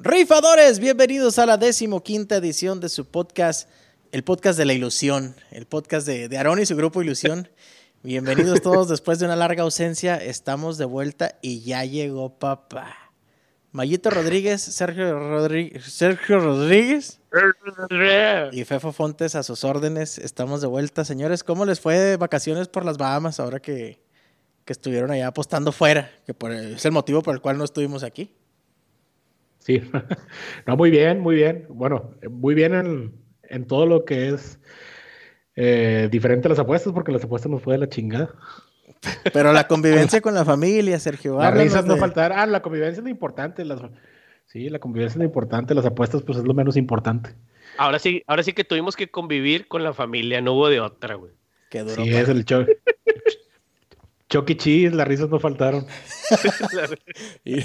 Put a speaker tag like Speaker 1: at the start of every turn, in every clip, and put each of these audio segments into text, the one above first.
Speaker 1: Rifadores, bienvenidos a la decimoquinta edición de su podcast, el podcast de la ilusión, el podcast de, de Aarón y su grupo Ilusión. Bienvenidos todos después de una larga ausencia, estamos de vuelta y ya llegó papá. Mayito Rodríguez, Sergio, Rodríguez, Sergio Rodríguez y Fefo Fontes a sus órdenes. Estamos de vuelta, señores. ¿Cómo les fue de vacaciones por las Bahamas ahora que, que estuvieron allá apostando fuera? Que por, es el motivo por el cual no estuvimos aquí.
Speaker 2: Sí, no, muy bien, muy bien. Bueno, muy bien en, en todo lo que es eh, diferente a las apuestas, porque las apuestas nos fue de la chingada.
Speaker 1: Pero la convivencia con la familia, Sergio.
Speaker 2: Las risas no faltar. Ah, la convivencia es lo importante. Las, sí, la convivencia es lo importante. Las apuestas, pues es lo menos importante.
Speaker 3: Ahora sí, ahora sí que tuvimos que convivir con la familia, no hubo de otra, güey.
Speaker 1: Qué duro.
Speaker 2: Sí, es el cho Chucky Cheese, las risas no faltaron.
Speaker 1: Ir,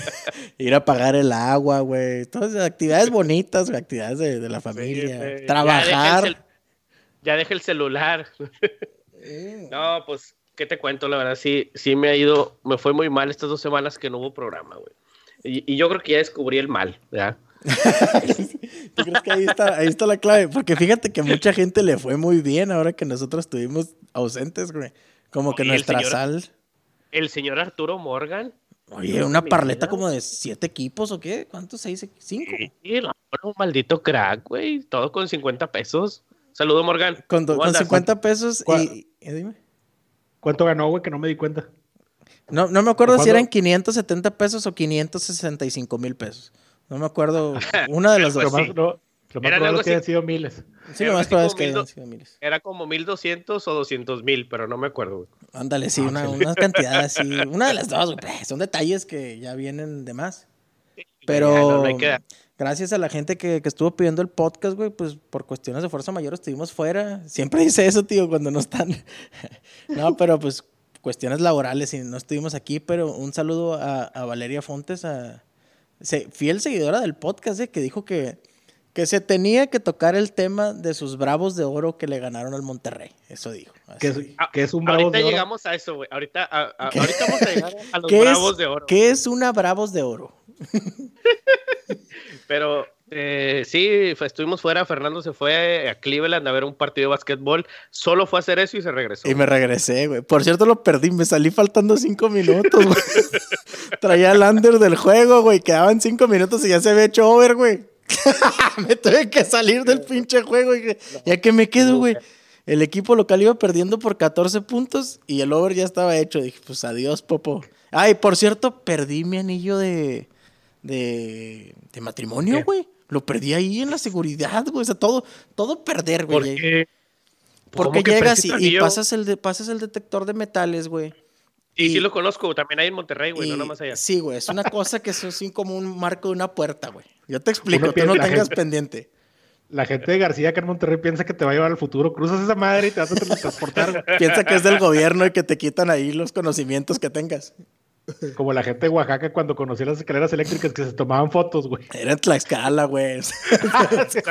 Speaker 1: ir a pagar el agua, güey. Todas actividades bonitas, güey, actividades de, de la familia.
Speaker 3: güey. Ya deja el
Speaker 1: Trabajar.
Speaker 3: cel- Ya deja el celular. no, pues, ¿qué te cuento? La verdad, sí, sí me ha ido, me fue muy mal estas dos semanas que no hubo programa, güey. Y, y yo creo que ya descubrí el mal, ¿ya?
Speaker 1: ¿Tú crees que ahí está, ahí está la clave? Porque fíjate que mucha gente le fue muy bien ahora que nosotros estuvimos ausentes, güey. Como que
Speaker 3: Oye, el
Speaker 1: nuestra
Speaker 3: señor-
Speaker 1: sal.
Speaker 3: El señor Arturo Morgan.
Speaker 1: Oye, una parleta
Speaker 3: vida.
Speaker 1: como de siete equipos o qué? ¿Cuántos? ¿Seis? ¿Cinco?
Speaker 3: Sí, no, un maldito crack, güey. Todo con 50 pesos. Saludo, Morgan.
Speaker 1: Con, do-
Speaker 3: ¿Cómo
Speaker 1: con
Speaker 3: andas?
Speaker 1: 50 pesos y- dime.
Speaker 2: ¿Cuánto ganó, güey? Que no me di cuenta.
Speaker 1: No, no me acuerdo si eran 570 pesos o 565 mil pesos. No me acuerdo. Una de las dos.
Speaker 3: Pues
Speaker 2: más,
Speaker 3: sí.
Speaker 2: lo, lo más
Speaker 3: Eran
Speaker 2: probable es que hayan sido miles.
Speaker 1: Sí,
Speaker 3: Era
Speaker 1: lo más probable es
Speaker 3: como
Speaker 1: que hayan
Speaker 3: do-
Speaker 1: sido miles.
Speaker 3: Era como 1200 o 200 mil, pero no me acuerdo, güey.
Speaker 1: Ándale, sí,
Speaker 2: Ah,
Speaker 1: una, cantidad así. Una de las dos, güey. pues, Son detalles que ya vienen de más.
Speaker 3: Ya,
Speaker 1: Pero
Speaker 3: no, no hay que-
Speaker 1: gracias a la gente que, que estuvo pidiendo el podcast, güey, pues por cuestiones de fuerza mayor estuvimos fuera. Siempre dice eso, tío, cuando no están. no, pero pues cuestiones laborales y no estuvimos aquí. Pero un saludo a, a Valeria Fontes, a se- fiel seguidora del podcast, eh, que dijo que, que se tenía que tocar el tema de sus bravos de oro que le ganaron al Monterrey. Eso dijo.
Speaker 2: Que es, un bravo
Speaker 3: Ahorita
Speaker 2: de oro.
Speaker 3: llegamos a eso, güey. Ahorita, a- a-
Speaker 1: ¿Qué?
Speaker 3: ahorita vamos a llegar a los
Speaker 1: ¿Qué es-
Speaker 3: bravos de oro.
Speaker 1: ¿Qué es una bravos de oro?
Speaker 3: Pero eh, sí, estuvimos fuera. Fernando se fue a Cleveland a ver un partido de básquetbol. Solo fue a hacer eso y se regresó.
Speaker 1: Y me regresé, güey. Por cierto, lo perdí. Me salí faltando cinco minutos, güey. Traía el under del juego, güey. Quedaban cinco minutos y ya se había hecho over, güey. me tuve que salir del pinche juego. Y ya que me quedo, güey. El equipo local iba perdiendo por 14 puntos y el over ya estaba hecho. Dije, pues adiós, Popo. Ay, por cierto, perdí mi anillo de, de, de matrimonio, güey. Lo perdí ahí en la seguridad, güey. O sea, todo, todo perder, güey.
Speaker 2: Porque,
Speaker 1: Porque
Speaker 3: ¿Cómo que
Speaker 1: llegas y, pasas, el de, pasas el detector de metales, güey. Y-
Speaker 3: sí lo conozco. También hay en Monterrey, güey, no nada más allá.
Speaker 1: Sí, güey, es una cosa que es así como un marco de una puerta, güey. Yo te explico, tú no tengas
Speaker 2: gente-
Speaker 1: pendiente.
Speaker 2: la gente de García acá en Monterrey piensa que te va a llevar al futuro. Cruzas esa madre y te vas a teletransportar. güey.
Speaker 1: Piensa que es del gobierno y que te quitan ahí los conocimientos que tengas.
Speaker 2: Como la gente de Oaxaca cuando conocí las escaleras eléctricas que se tomaban fotos, güey.
Speaker 1: Era Tlaxcala, güey.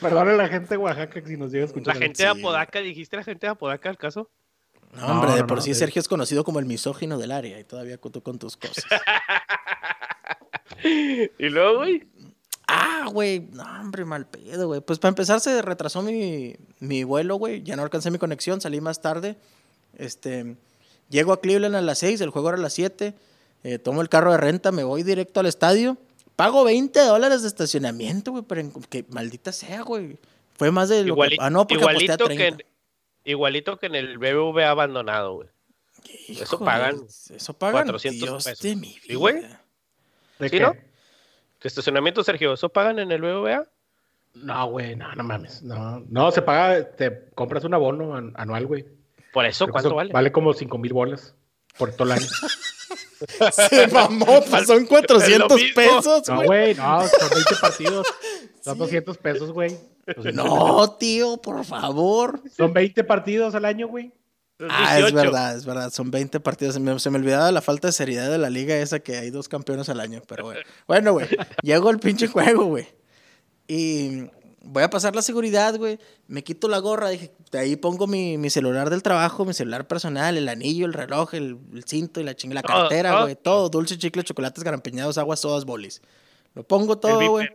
Speaker 2: Perdón a la gente de Oaxaca si nos llega a
Speaker 3: La
Speaker 2: escuchar.
Speaker 3: gente de. Apodaca, dijiste la gente de Apodaca, ¿al caso?
Speaker 1: No, hombre,
Speaker 2: No,
Speaker 1: de por
Speaker 2: no,
Speaker 1: sí. Sergio es conocido como el misógino del área y todavía tú con tus cosas.
Speaker 3: Y luego, güey.
Speaker 1: Ah, güey, no, hombre, mal pedo, güey. Pues para empezar se retrasó mi, mi vuelo, güey. Ya no alcancé mi conexión, salí más tarde. Este, llego a Cleveland a las 6, el juego era a las 7. eh, tomo el carro de renta, me voy directo al estadio. Pago 20 dólares de estacionamiento, güey, pero en- que maldita sea, güey. Fue más de lo
Speaker 3: Iguali-
Speaker 1: que... Ah, no, porque a
Speaker 3: igualito, que
Speaker 1: 30.
Speaker 3: en, igualito que en el BBVA abandonado, güey. Eso pagan
Speaker 1: Eso pagan
Speaker 3: 400
Speaker 1: Dios
Speaker 3: pesos.
Speaker 1: de mi vida.
Speaker 3: ¿Sí, güey?
Speaker 2: ¿De
Speaker 3: ¿Sí,
Speaker 2: qué?
Speaker 3: no? ¿Tu estacionamiento, Sergio, eso pagan en el BBVA?
Speaker 2: No, güey, no, no mames. No, no, se paga, te compras un abono an- anual, güey.
Speaker 3: Por eso, ¿cuánto
Speaker 2: eso
Speaker 3: vale?
Speaker 2: Vale como 5 mil bolas por todo el año.
Speaker 1: Se mamó, pues son 400
Speaker 3: mismo.
Speaker 1: pesos,
Speaker 2: No,
Speaker 1: güey.
Speaker 2: no, son 20 partidos. Son 200 pesos, güey. 200
Speaker 1: No, tío, por favor.
Speaker 2: Son 20 partidos al año, güey.
Speaker 1: Ah, es
Speaker 3: 18.
Speaker 1: verdad, es verdad. Son 20 partidos. Se me, se me olvidaba la falta de seriedad de la liga esa que hay dos campeones al año. Pero bueno, bueno, güey. Llego al pinche juego, güey. Y voy a pasar la seguridad, güey. Me quito la gorra, dije, de ahí pongo mi, mi celular del trabajo, mi celular personal, el anillo, el reloj, el, el cinto y la chingada, la
Speaker 3: Todo,
Speaker 1: cartera,
Speaker 3: todo.
Speaker 1: güey. Todo, dulce, chicle, chocolates, garampiñados, aguas, sodas, bolis. Lo pongo todo, güey.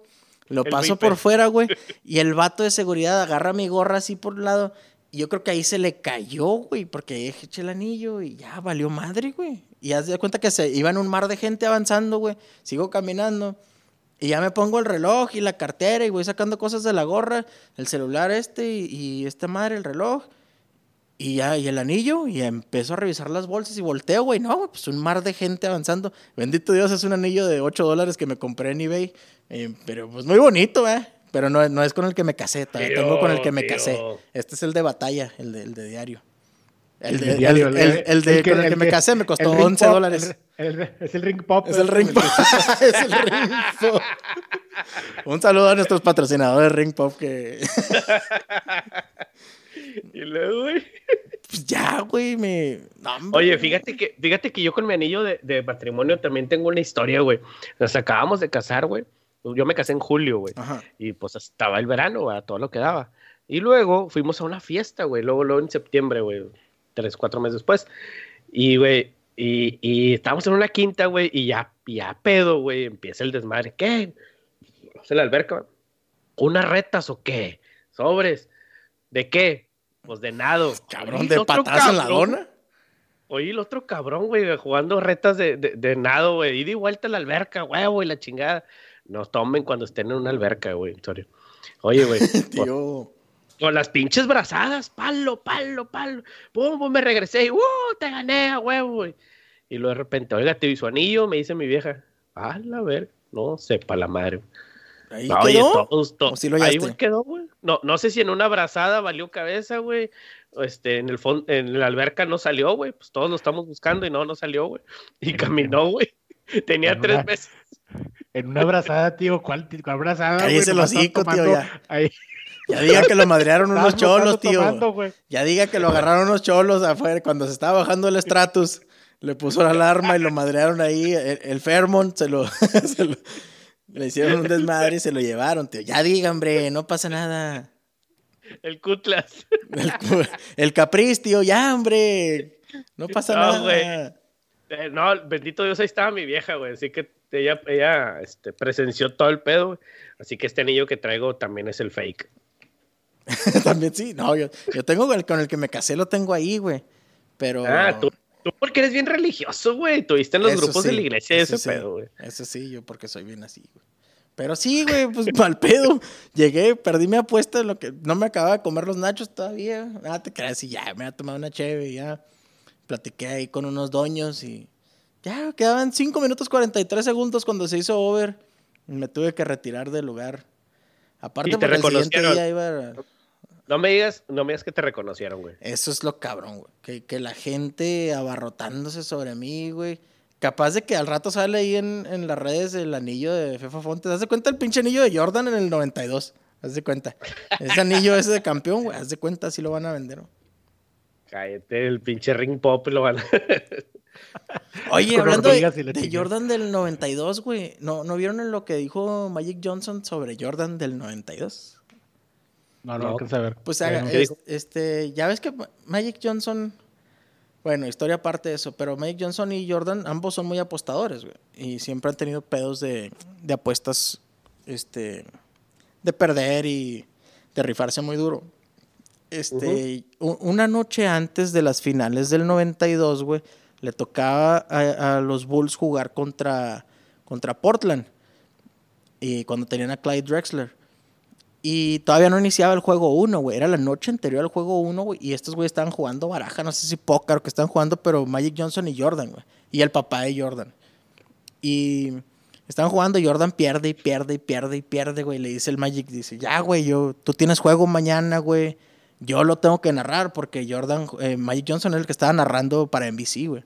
Speaker 1: Lo
Speaker 3: El
Speaker 1: paso
Speaker 3: viper.
Speaker 1: por fuera, güey. Y el vato de seguridad agarra mi gorra así por un lado. Y yo creo que ahí se le cayó, güey, porque ahí eché el anillo y ya valió madre, güey. Y haz de cuenta que se iba en un mar de gente avanzando, güey. Sigo caminando. Y ya me pongo el reloj y la cartera y voy sacando cosas de la gorra, el celular este y, y esta madre, el reloj. Y ya, y el anillo, y empiezo a revisar las bolsas y volteo, güey. No, güey, pues un mar de gente avanzando. Bendito Dios, es un anillo de 8 dólares que me compré en eBay. Eh, pero pues muy bonito, ¿eh? Pero no, no es con el que me casé, todavía tengo con el que me casé. Este es el de batalla, el de, el de diario. El,
Speaker 2: El
Speaker 1: de,
Speaker 2: de diario,
Speaker 1: el,
Speaker 2: el-
Speaker 1: el- el de
Speaker 2: el que-
Speaker 1: con el,
Speaker 2: el
Speaker 1: que me casé me costó
Speaker 2: el ring
Speaker 1: 11
Speaker 2: pop,
Speaker 1: dólares.
Speaker 2: el- el- es el ring pop.
Speaker 1: Es el ring pop. es el ring pop. Un saludo a nuestros patrocinadores Ring Pop que
Speaker 3: Y luego, güey.
Speaker 1: pues ya, güey, me no.
Speaker 3: Oye, fíjate que, fíjate que yo con mi anillo de, de matrimonio también tengo una historia, güey. Nos acabamos de casar, güey. Yo me casé en julio, güey. Y pues estaba el verano, güey, a todo lo que daba. Y luego fuimos a una fiesta, güey. Luego, luego en septiembre, güey. Tres, cuatro meses después. Y, güey, y, y estábamos en una quinta, güey. Y ya, ya pedo, güey. Empieza el desmadre. ¿Qué? A la alberca. ¿Unas retas o qué? Sobres. ¿De qué? Pues de nado.
Speaker 1: Cabrón,
Speaker 3: Oye,
Speaker 1: de patadas en la
Speaker 3: cabrón,
Speaker 1: dona.
Speaker 3: Oye, el otro cabrón, güey, jugando retas de, de, de nado, güey. Ida y vuelta a la alberca, huevo, y la chingada. Nos tomen cuando estén en una alberca, güey. en serio. Oye, güey.
Speaker 1: Tío.
Speaker 3: Con las pinches brazadas, palo, palo, palo. Pum, pum, me regresé y, ¡uh! Te gané, a huevo, güey. Y luego de repente, oiga, te vi su anillo, me dice mi vieja. A la ver, no sepa la madre.
Speaker 1: Ahí
Speaker 3: No, oye,
Speaker 1: quedó.
Speaker 3: todos, to-
Speaker 1: ¿O sí lo
Speaker 3: ahí, quedó, güey. No, no sé si en una abrazada valió cabeza, güey. Este, en el fondo, en la alberca no salió, güey. Pues todos lo estamos buscando y no, no salió, güey. Y caminó, güey. Tenía
Speaker 2: En
Speaker 3: tres
Speaker 2: una-
Speaker 3: meses.
Speaker 2: En una abrazada, tío. ¿Cuál? ¿Cuál abrazada?
Speaker 1: el
Speaker 2: Nomás estás
Speaker 1: hocico, tío, ya.
Speaker 2: ahí.
Speaker 1: Ya diga que lo madrearon unos cholos, tío.
Speaker 2: tomando.
Speaker 1: Ya diga que lo agarraron unos cholos afuera cuando se estaba bajando el Stratus. Le puso la alarma y lo madrearon ahí. El, el Fairmont se lo, se lo- Le hicieron un desmadre y se lo llevaron, tío. Ya diga, hombre, no pasa nada.
Speaker 3: El Cutlas.
Speaker 1: El, el Capriz, tío, ya, hombre. No pasa
Speaker 3: No,
Speaker 1: nada.
Speaker 3: güey. Eh, no, bendito Dios, ahí estaba mi vieja, güey. Así que ella, ella este, presenció todo el pedo, güey. Así que este anillo que traigo también es el fake.
Speaker 1: También sí. No, yo, yo tengo el con el que me casé, lo tengo ahí, güey. Pero.
Speaker 3: Ah, tú, tú porque eres bien religioso, güey. Tuviste en los grupos de la iglesia
Speaker 1: eso
Speaker 3: ese
Speaker 1: sí,
Speaker 3: pedo, güey.
Speaker 1: Eso sí, yo porque soy bien así, güey. Pero sí, güey, pues mal pedo. Llegué, perdí mi apuesta en lo que no me acababa de comer los nachos todavía. Ah, te creas y ya, me había tomado una cheve y ya. Platiqué ahí con unos doños y ya quedaban 5 minutos 43 segundos cuando se hizo over. Me tuve que retirar del lugar. Aparte,
Speaker 3: Y te
Speaker 1: porque el siguiente día iba. a-
Speaker 3: No me digas, no me digas que te reconocieron, güey.
Speaker 1: Eso es lo cabrón, güey. Que, que la gente abarrotándose sobre mí, güey. Capaz de que al rato sale ahí en, en las redes el anillo de Fefa Fontes. Haz de cuenta el pinche anillo de Jordan en el 92. Haz de cuenta. Ese anillo ese de campeón, güey. Haz de cuenta, así lo van a vender. güey.
Speaker 3: Cállate, el pinche ring pop lo van a...
Speaker 1: Oye, hablando de. Jordan del 92, güey. ¿No, ¿No vieron en lo que dijo Magic Johnson sobre Jordan del 92?
Speaker 2: No, no,
Speaker 3: No.
Speaker 2: alcanza a ver.
Speaker 1: Pues
Speaker 2: Eh,
Speaker 1: haga- este, ya ves que Ma- Magic Johnson, bueno, historia aparte de eso, pero Magic Johnson y Jordan ambos son muy apostadores, güey, y siempre han tenido pedos de, de apuestas, este, de perder y de rifarse muy duro. Este, una noche antes de las finales del 92, güey, le tocaba a, los Bulls jugar contra, contra Portland, y cuando tenían a Clyde Drexler. Y todavía no iniciaba el juego 1, güey. Era la noche anterior al juego 1, güey. Y estos güeyes estaban jugando baraja, no sé si póker que estaban jugando, pero Magic Johnson y Jordan, güey. Y el papá de Jordan. Y estaban jugando, Jordan pierde y pierde y pierde y pierde, güey. Le dice el Magic, dice, ya, güey, yo, tú tienes juego mañana, güey. Yo lo tengo que narrar porque Jordan, eh, Magic Johnson es el que estaba narrando para NBC, güey.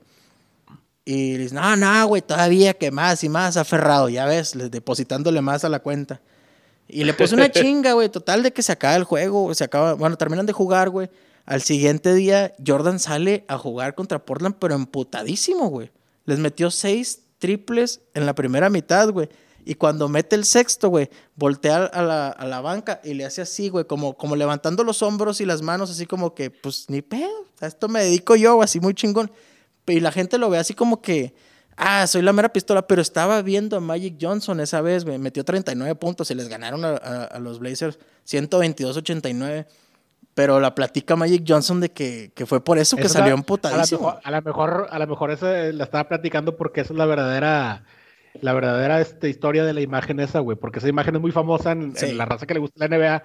Speaker 1: Y le dice, no, no, güey, todavía que más y más aferrado, ya ves, le- depositándole más a la cuenta. Y le puso una chinga, güey. Total de que se acaba el juego. Se acaba. Bueno, terminan de jugar, güey. Al siguiente día, Jordan sale a jugar contra Portland, pero emputadísimo, güey. Les metió seis triples en la primera mitad, güey. Y cuando mete el sexto, güey, voltea a la, a la banca y le hace así, güey, como, como levantando los hombros y las manos, así como que, pues ni pedo, a esto me dedico yo, así muy chingón. Y la gente lo ve así como que, ah, soy la mera pistola, pero estaba viendo a Magic Johnson esa vez, güey, metió 39 puntos y les ganaron a, a, a los Blazers 122-89. Pero la platica Magic Johnson de que, que fue por eso que salió emputadísimo.
Speaker 2: A lo mejor, a lo mejor esa la estaba platicando porque esa es la verdadera, la verdadera este, historia de la imagen esa, güey. Porque esa imagen es muy famosa en,
Speaker 1: Sí.
Speaker 2: en la raza que le gusta la NBA.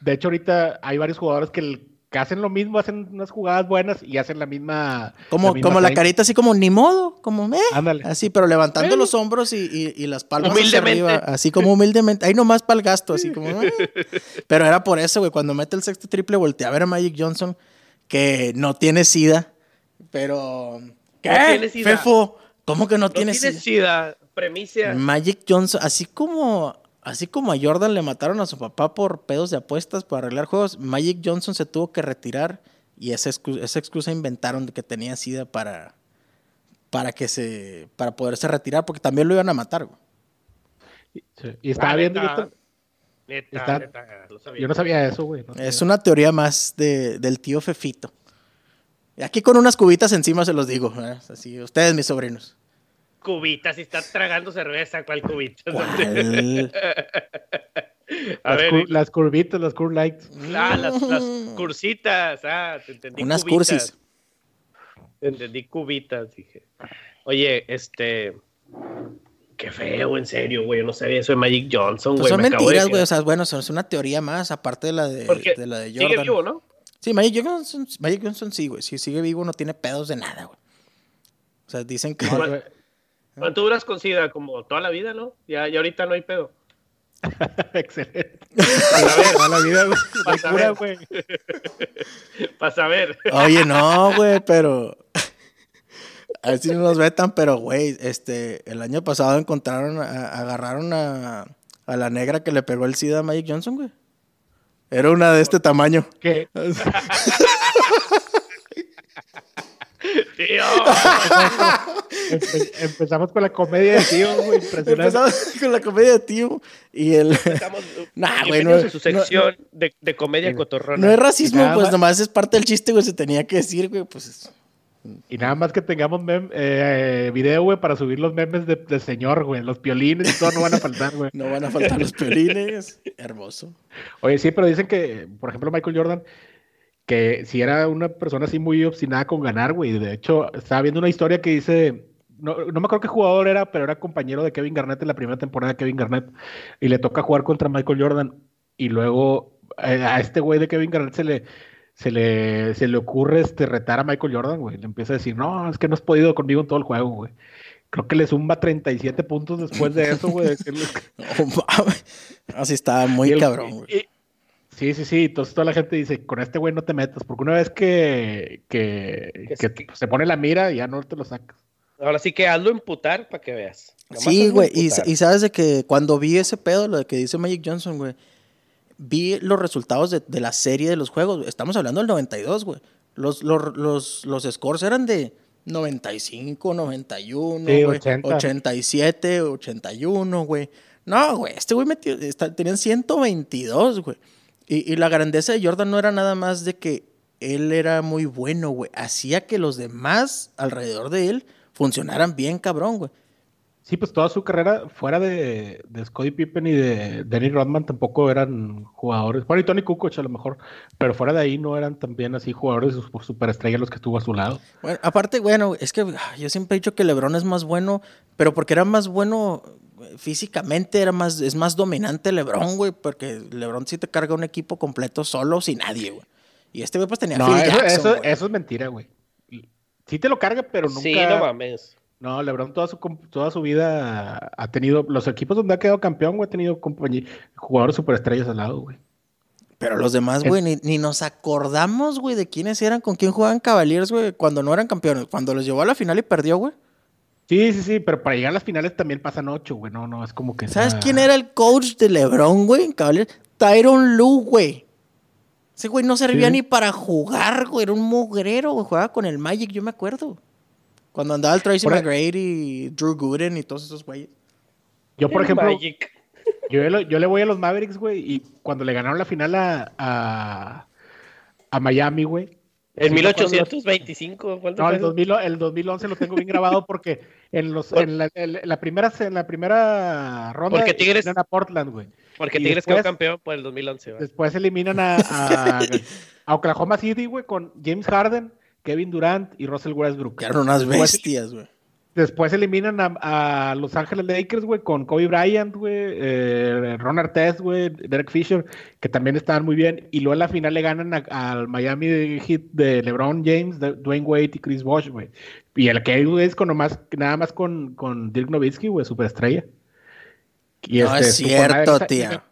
Speaker 2: De hecho, ahorita hay varios jugadores que, el- que hacen lo mismo, hacen unas jugadas buenas y hacen la misma.
Speaker 1: Como,
Speaker 2: misma
Speaker 1: como la carita así como ni modo, como eh,
Speaker 2: Ándale.
Speaker 1: así, pero levantando
Speaker 3: Eh.
Speaker 1: los hombros y, y- y las palmas hacia
Speaker 3: Humildemente.
Speaker 1: arriba, así como humildemente, ahí nomás para el gasto, así como. eh. Pero era por eso, güey, cuando mete el sexto triple, voltea a ver a Magic Johnson, que no tiene sida, pero. ¿Qué?
Speaker 3: tiene sida.
Speaker 1: Fefo, ¿cómo que no,
Speaker 3: No
Speaker 1: tiene
Speaker 3: tienes
Speaker 1: sida?
Speaker 3: sida, premicia.
Speaker 1: Magic Johnson, así como, así como a Jordan le mataron a su papá por pedos de apuestas para arreglar juegos, Magic Johnson se tuvo que retirar y esa excusa, esa excusa inventaron de que tenía sida para, para que se, para poderse retirar, porque también lo iban a matar. güey.
Speaker 2: Sí, Y estaba
Speaker 3: Ah,
Speaker 2: viendo.
Speaker 3: neta.
Speaker 2: yo esta-
Speaker 3: Neta,
Speaker 2: Está-
Speaker 3: neta, lo sabía.
Speaker 2: Yo no sabía eso, güey. no
Speaker 1: Es una teoría más de, del tío Fefito. Y Aquí con unas cubitas encima se los digo, así, ustedes mis sobrinos.
Speaker 3: Cubitas, si estás tragando cerveza, ¿cuál cubita?
Speaker 1: ¿Cuál?
Speaker 3: A
Speaker 2: Las,
Speaker 3: ver,
Speaker 2: cur- las curvitas, las curve lights.
Speaker 3: ah, las, las cursitas, ah, te entendí.
Speaker 1: Unas
Speaker 3: cubitas.
Speaker 1: cursis.
Speaker 3: Te entendí cubitas, dije. Oye, este. Qué feo, en serio, güey. Yo no sabía eso de Magic Johnson,
Speaker 1: Pues
Speaker 3: güey.
Speaker 1: son
Speaker 3: me
Speaker 1: mentiras, güey. O sea, bueno, son- es una teoría más, aparte de la de,
Speaker 3: Porque
Speaker 1: de la de
Speaker 3: sigue
Speaker 1: Jordan.
Speaker 3: vivo, ¿no?
Speaker 1: Sí, Magic Johnson, Magic Johnson sí, güey. Si sigue vivo, no tiene pedos de nada, güey. O sea, dicen que.
Speaker 2: No.
Speaker 3: ¿Cuánto duras con SIDA? Como toda la vida, ¿no? Ya, ya ahorita no hay pedo.
Speaker 2: Excelente.
Speaker 3: Para
Speaker 2: la vida, güey. No hay
Speaker 3: Vas a
Speaker 2: cura,
Speaker 3: ver.
Speaker 2: güey.
Speaker 3: para saber.
Speaker 1: Oye, no, güey, pero. A ver si no nos vetan, pero, güey, este, el año pasado encontraron, a- agarraron a, a la negra que le pegó el SIDA a Magic Johnson, güey. Era una de este tamaño.
Speaker 2: ¿Qué?
Speaker 3: Tío,
Speaker 2: Empe- empezamos con la comedia de tío, güey. Impresionante.
Speaker 1: Empezamos con la comedia de tío y el...
Speaker 3: estamos.
Speaker 1: Nah, güey, no-
Speaker 3: su sección de, de comedia
Speaker 2: Sí.
Speaker 3: cotorrona.
Speaker 1: No es racismo,
Speaker 2: Nada
Speaker 1: pues
Speaker 2: más-
Speaker 1: nomás es parte del chiste, güey, se tenía que decir, güey, pues...
Speaker 2: Y nada más que tengamos mem- eh, video, güey, para subir los memes de, de señor, güey. Los piolines y todo no van a faltar, güey.
Speaker 1: No van a faltar los pelines. Hermoso.
Speaker 2: Oye, sí, pero dicen que, por ejemplo, Michael Jordan, que si era una persona así muy obstinada con ganar, güey. De hecho, estaba viendo una historia que dice, no, no me acuerdo qué jugador era, pero era compañero de Kevin Garnett en la primera temporada de Kevin Garnett. Y le toca jugar contra Michael Jordan. Y luego eh, a este güey de Kevin Garnett se le, se le, se le ocurre este, retar a Michael Jordan, güey. Le empieza a decir, no, es que no has podido conmigo en todo el juego, güey. Creo que le zumba 37 puntos después de eso, güey.
Speaker 1: Así estaba muy
Speaker 2: Y el-
Speaker 1: cabrón, güey.
Speaker 2: Sí, sí, sí. Entonces toda la gente dice, con este güey no te metas, porque una vez que, que,
Speaker 3: Que
Speaker 2: que
Speaker 3: sí.
Speaker 2: se pone la mira, ya no te lo sacas.
Speaker 3: Ahora sí que hazlo imputar para que veas. Nomás
Speaker 1: Sí, güey. Y, sabes de que cuando vi ese pedo, lo de que dice Magic Johnson, güey, vi los resultados de, de la serie de los juegos. Estamos hablando del 92, güey. Los, los, los, los scores eran de 95, 91,
Speaker 2: Sí,
Speaker 1: güey,
Speaker 2: 80.
Speaker 1: 87, 81, güey. No, güey, este güey metió, está- tenían 122, güey. Y, y la grandeza de Jordan no era nada más de que él era muy bueno, güey. Hacía que los demás alrededor de él funcionaran bien, cabrón, güey.
Speaker 2: Sí, pues toda su carrera fuera de, de Scottie Pippen y de Dennis Rodman tampoco eran jugadores. Bueno, y Tony Kukoc a lo mejor, pero fuera de ahí no eran también así jugadores su- superestrellas los que estuvo a su lado.
Speaker 1: Bueno, aparte, bueno, es que ah, yo siempre he dicho que LeBron es más bueno, pero porque era más bueno físicamente, era más, es más dominante LeBron, güey, porque LeBron sí te carga un equipo completo solo, sin nadie, güey. Y este güey pues tenía
Speaker 2: No,
Speaker 1: Phil
Speaker 2: eso,
Speaker 1: Jackson,
Speaker 2: eso, es mentira, güey. Sí te lo carga, pero nunca.
Speaker 3: Sí, no mames.
Speaker 2: No, LeBron toda su, toda su vida ha tenido, los equipos donde ha quedado campeón, güey, ha tenido compañía- jugadores superestrellas al lado, güey.
Speaker 1: Pero los demás, güey, ni, ni nos acordamos, güey, de quiénes eran, con quién jugaban Cavaliers, güey, cuando no eran campeones. Cuando los llevó a la final y perdió, güey.
Speaker 2: Sí, sí, sí, pero para llegar a las finales también pasan ocho, güey. No, no, es como que.
Speaker 1: ¿Sabes
Speaker 2: sea-
Speaker 1: quién era el coach de LeBron, güey, en Cavaliers? Tyron Lue, güey. Ese güey no servía
Speaker 2: Sí.
Speaker 1: ni para jugar, güey. Era un mugrero, güey. Jugaba con el Magic, yo me acuerdo. Cuando andaba el Tracy
Speaker 2: Por
Speaker 1: McGrady y Drew Gooden y todos esos güeyes.
Speaker 2: Yo, por ejemplo, yo, le voy a los Mavericks, güey, y cuando le ganaron la final a, a, a Miami, güey,
Speaker 3: en 1825,
Speaker 2: No, el, 2011 lo tengo bien grabado porque en los en la, primera en la primera ronda
Speaker 3: porque Tigres
Speaker 2: a Portland, güey.
Speaker 3: Porque Tigres quedó campeón por el 2011, güey.
Speaker 2: Después eliminan a, a, Oklahoma City, güey, con James Harden, Kevin Durant y Russell Westbrook.
Speaker 1: Que eran unas bestias, güey.
Speaker 2: Después eliminan a, Los Ángeles Lakers, güey, con Kobe Bryant, güey, eh, Ron Artest, güey, Derek Fisher, que también estaban muy bien. Y luego en la final le ganan al Miami Heat de LeBron James, Dwayne Wade y Chris Bosh, güey. Y el que es con nomás, nada más con, con Dirk Nowitzki, güey, superestrella.
Speaker 1: Y no este, es cierto, tío.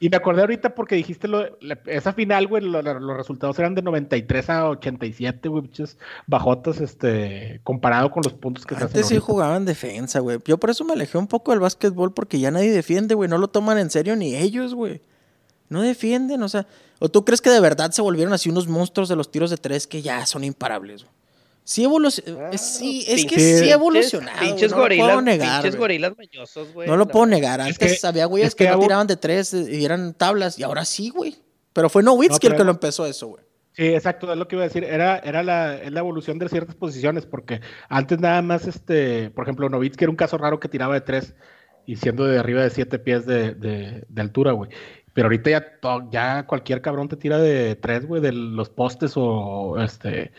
Speaker 2: Y me acordé ahorita porque dijiste lo, esa final, güey, los resultados eran de 93 a 87, güey, muchas bajotas, este, comparado con los puntos que
Speaker 1: Antes se sí jugaban defensa, güey. Yo por eso me alejé un poco del básquetbol porque ya nadie defiende, güey. No lo toman en serio ni ellos, güey. No defienden, o sea. ¿O tú crees que de verdad se volvieron así unos monstruos de los tiros de tres que ya son imparables, güey? Sí, evolucionó. Ah, sí, es que sí evolucionado.
Speaker 3: Pinches no gorilas, lo puedo negar, pinches gorilas mañosos, güey.
Speaker 1: No lo puedo negar. Antes había güeyes que, no tiraban de tres y eran tablas. Y ahora sí, güey. Pero fue Nowitzki el que lo empezó eso, güey.
Speaker 2: Sí, exacto, es lo que iba a decir. Era, era la, la, evolución de ciertas posiciones, porque antes nada más, este, por ejemplo, Nowitzki era un caso raro que tiraba de tres y siendo de arriba de siete pies de, de, de altura, güey. Pero ahorita ya, ya cualquier cabrón te tira de tres, güey, de los postes o este,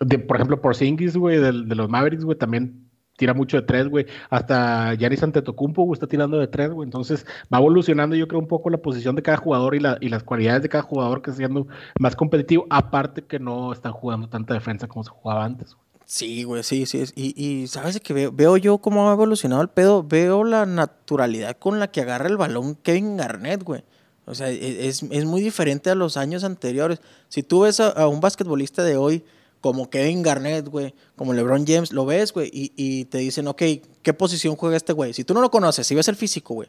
Speaker 2: de, por ejemplo, por Singis, güey, de, los Mavericks, güey, también tira mucho de tres, güey. Hasta Yanis Antetokounmpo, güey, está tirando de tres, güey. Entonces va evolucionando, yo creo, un poco la posición de cada jugador y, la, y las cualidades de cada jugador que está siendo más competitivo, aparte que no están jugando tanta defensa como se jugaba antes, güey.
Speaker 1: Sí, güey, sí, sí. Y, y sabes que veo, veo, yo cómo ha evolucionado el pedo, veo la naturalidad con la que agarra el balón Kevin Garnett, güey. O sea, e, es, es, muy diferente a los años anteriores. Si tú ves a, un basquetbolista de hoy, como Kevin Garnett, güey, como LeBron James, lo ves, güey, y, y, te dicen, ok, ¿qué posición juega este güey? Si tú no lo conoces, si ves el físico, güey,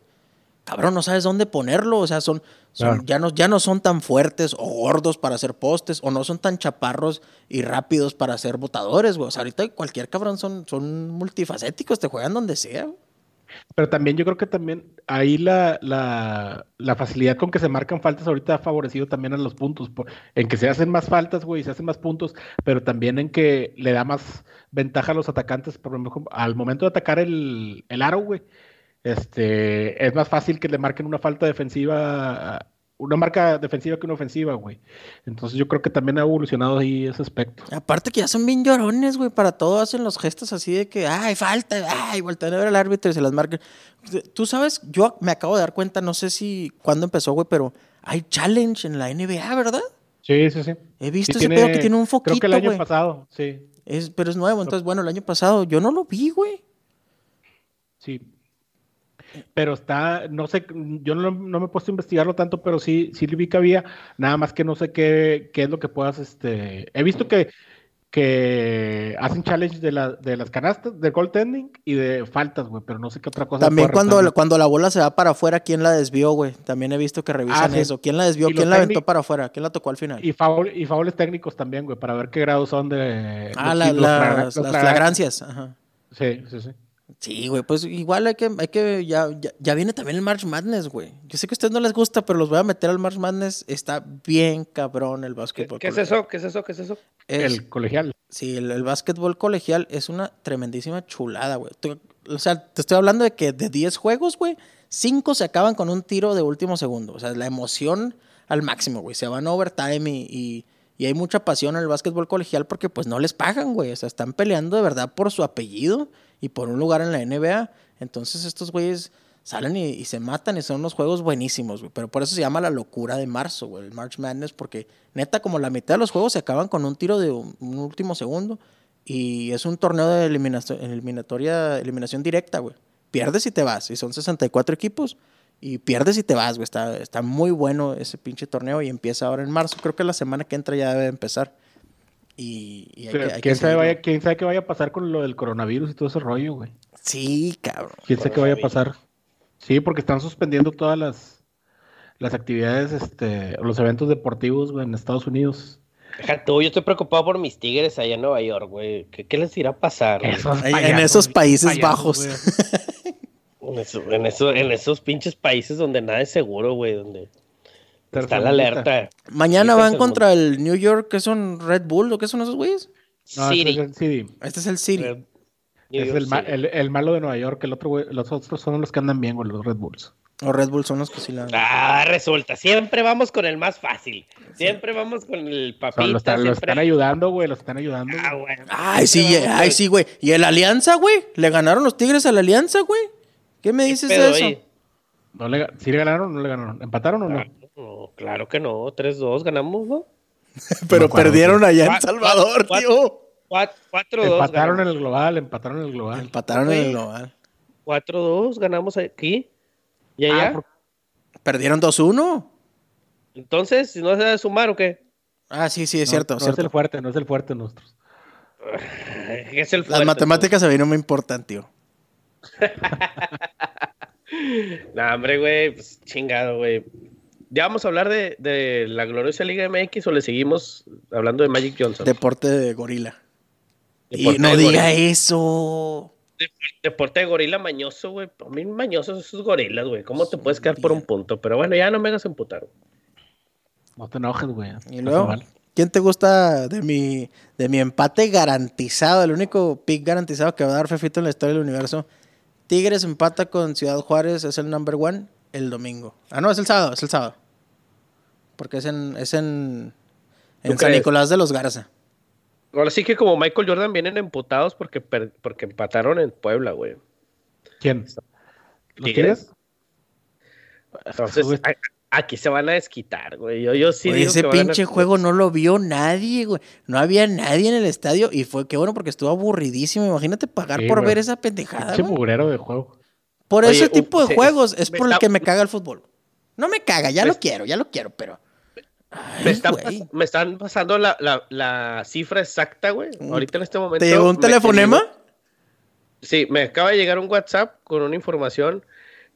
Speaker 1: cabrón, no sabes dónde ponerlo. O sea, son, ya, no, ya no son tan fuertes o gordos para hacer postes, o no son tan chaparros y rápidos para ser botadores, güey. O sea, ahorita cualquier cabrón son, son multifacéticos, te juegan donde sea, güey.
Speaker 2: Pero también yo creo que también ahí la, la, facilidad con que se marcan faltas ahorita ha favorecido también a los puntos, en que se hacen más faltas, güey, se hacen más puntos, pero también en que le da más ventaja a los atacantes, por ejemplo, al momento de atacar el, el aro, güey, este, es más fácil que le marquen una falta defensiva una marca defensiva que una ofensiva, güey. Entonces yo creo que también ha evolucionado ahí ese aspecto.
Speaker 1: Aparte que ya son bien llorones, güey. Para todo hacen los gestos así de que, ay, falta, ay, voltean a ver al árbitro y se las marcan. Tú sabes, yo me acabo de dar cuenta, no sé si cuándo empezó, güey, pero hay challenge en la NBA, ¿verdad?
Speaker 2: Sí, sí, sí.
Speaker 1: He visto ese pedo que tiene un foquito, Creo que
Speaker 2: el año pasado, sí.
Speaker 1: Es, pero es nuevo, entonces, bueno, el año pasado yo no lo vi, güey.
Speaker 2: Sí, pero está, no sé, yo no, me he puesto a investigarlo tanto, pero sí, sí vi que había, nada más que no sé qué, qué es lo que puedas, este, he visto que, que hacen challenge de, la, de las canastas, de goaltending y de faltas, güey, pero no sé qué otra cosa.
Speaker 1: También cuando, cuando la bola se va para afuera, ¿quién la desvió, güey? También he visto que revisan ah, eso. ¿Quién la desvió? ¿Quién la aventó para afuera? ¿Quién la tocó al final?
Speaker 2: Y, faul, y faules técnicos también, güey, para ver qué grados son de...
Speaker 1: Ah, las, las flagrancias. Ajá.
Speaker 2: Sí, sí, sí.
Speaker 1: Sí, güey, pues igual hay que, hay que, ya, ya, viene también el March Madness, güey. Yo sé que a ustedes no les gusta, pero los voy a meter al March Madness. Está bien cabrón el básquetbol.
Speaker 3: ¿Qué, es eso? ¿Qué es eso? ¿Qué es eso?
Speaker 2: el colegial.
Speaker 1: Sí, el, el, básquetbol colegial es una tremendísima chulada, güey. O sea, te estoy hablando de que de 10 juegos, güey, 5 se acaban con un tiro de último segundo. O sea, la emoción al máximo, güey. Se van a overtime y, y, y hay mucha pasión en el básquetbol colegial porque pues no les pagan, güey. O sea, están peleando de verdad por su apellido y por un lugar en la NBA. Entonces estos güeyes salen y, se matan y son unos juegos buenísimos, güey. Pero por eso se llama la locura de marzo, güey, el March Madness, porque neta, como la mitad de los juegos se acaban con un tiro de un, último segundo y es un torneo de eliminación, eliminatoria, eliminación directa, güey. Pierdes y te vas, y son 64 equipos. Y pierdes y te vas, güey. Está, está muy bueno ese pinche torneo y empieza ahora en marzo. Creo que la semana que entra ya debe empezar. Y,
Speaker 2: ¿quién, sabe vaya, ¿Quién sabe qué vaya a pasar con lo del coronavirus y todo ese rollo, güey?
Speaker 1: Sí, cabrón.
Speaker 2: ¿Quién sabe qué vaya a pasar? Sí, porque están suspendiendo todas las, las actividades, este, los eventos deportivos, güey, en Estados Unidos.
Speaker 3: tú, yo estoy preocupado por mis tigres allá en Nueva York, güey. ¿Qué, les irá a pasar?
Speaker 1: en esos Países Bajos.
Speaker 3: eso, en, eso, en esos pinches países donde nada es seguro, güey, donde está la alerta.
Speaker 1: Mañana van contra el New York, ¿qué son Red Bull o qué son esos güeyes?
Speaker 2: No, este es el City.
Speaker 1: Este es el City.
Speaker 2: es el, el, el, malo de Nueva York, el otro, güey, los otros son los que andan bien, güey, los Red Bulls.
Speaker 1: Los Red Bull son los que sí la.
Speaker 3: Ah, resulta. Siempre vamos con el más fácil. Siempre vamos con el papita.
Speaker 2: Los, están, están ayudando, güey. Los están ayudando.
Speaker 1: Ah, bueno. Ay, sí, ay, sí, güey. ¿Y el Alianza, güey? ¿Le ganaron los Tigres a la Alianza, güey? ¿Qué me dices de eso?
Speaker 2: No le, ¿Sí le ganaron o no le ganaron? ¿Empataron o no?
Speaker 3: No claro que no. 3-2 ganamos, ¿no?
Speaker 1: Pero perdieron allá en Salvador, tío.
Speaker 3: 4-2.
Speaker 2: Empataron en el global, empataron en el global.
Speaker 1: Empataron en el global.
Speaker 3: 4-2 ganamos aquí. ¿Y allá? Ah,
Speaker 1: Perdieron 2-1.
Speaker 3: Entonces, ¿no se debe sumar o qué?
Speaker 1: Ah, sí, sí, es cierto.
Speaker 2: No es el fuerte, no es el fuerte nuestros.
Speaker 3: Es el
Speaker 1: Las matemáticas a mí no me importan, tío.
Speaker 3: no, hombre, güey, pues chingado, güey. ¿Ya vamos a hablar de, de, la gloriosa Liga MX o le seguimos hablando de Magic Johnson?
Speaker 1: Deporte de gorila. y no diga eso
Speaker 3: deporte de gorila mañoso, güey. A mí mañosos esos gorilas, güey. ¿Cómo te puedes quedar por un punto? Pero bueno, ya no me hagas emputar.
Speaker 2: No te enojes, güey.
Speaker 1: Y luego, ¿quién te gusta de mi, de mi empate garantizado? El único pick garantizado que va a dar Fefito en la historia del universo. Tigres empata con Ciudad Juárez, es el number one el domingo. Ah, no, es el sábado, es el sábado. Porque es en, es en, en San Nicolás de los Garza.
Speaker 3: Ahora sí que como Michael Jordan vienen emputados porque, porque empataron en Puebla, güey.
Speaker 2: ¿Quién? ¿Los Tigres?
Speaker 3: Entonces, aquí se van a desquitar, güey. Yo, yo sí
Speaker 1: ese pinche juego no lo vio nadie, güey. No había nadie en el estadio y fue que bueno porque estuvo aburridísimo. Imagínate pagar por ver esa pendejada.
Speaker 2: Pinche mugrero de juego.
Speaker 1: Por ese tipo de juegos es por el que me caga el fútbol. No me caga, ya lo quiero, ya lo quiero, pero
Speaker 3: me, están pasando la, cifra exacta, güey. Ahorita en este momento.
Speaker 1: ¿Te llegó un telefonema?
Speaker 3: sí, me acaba de llegar un WhatsApp con una información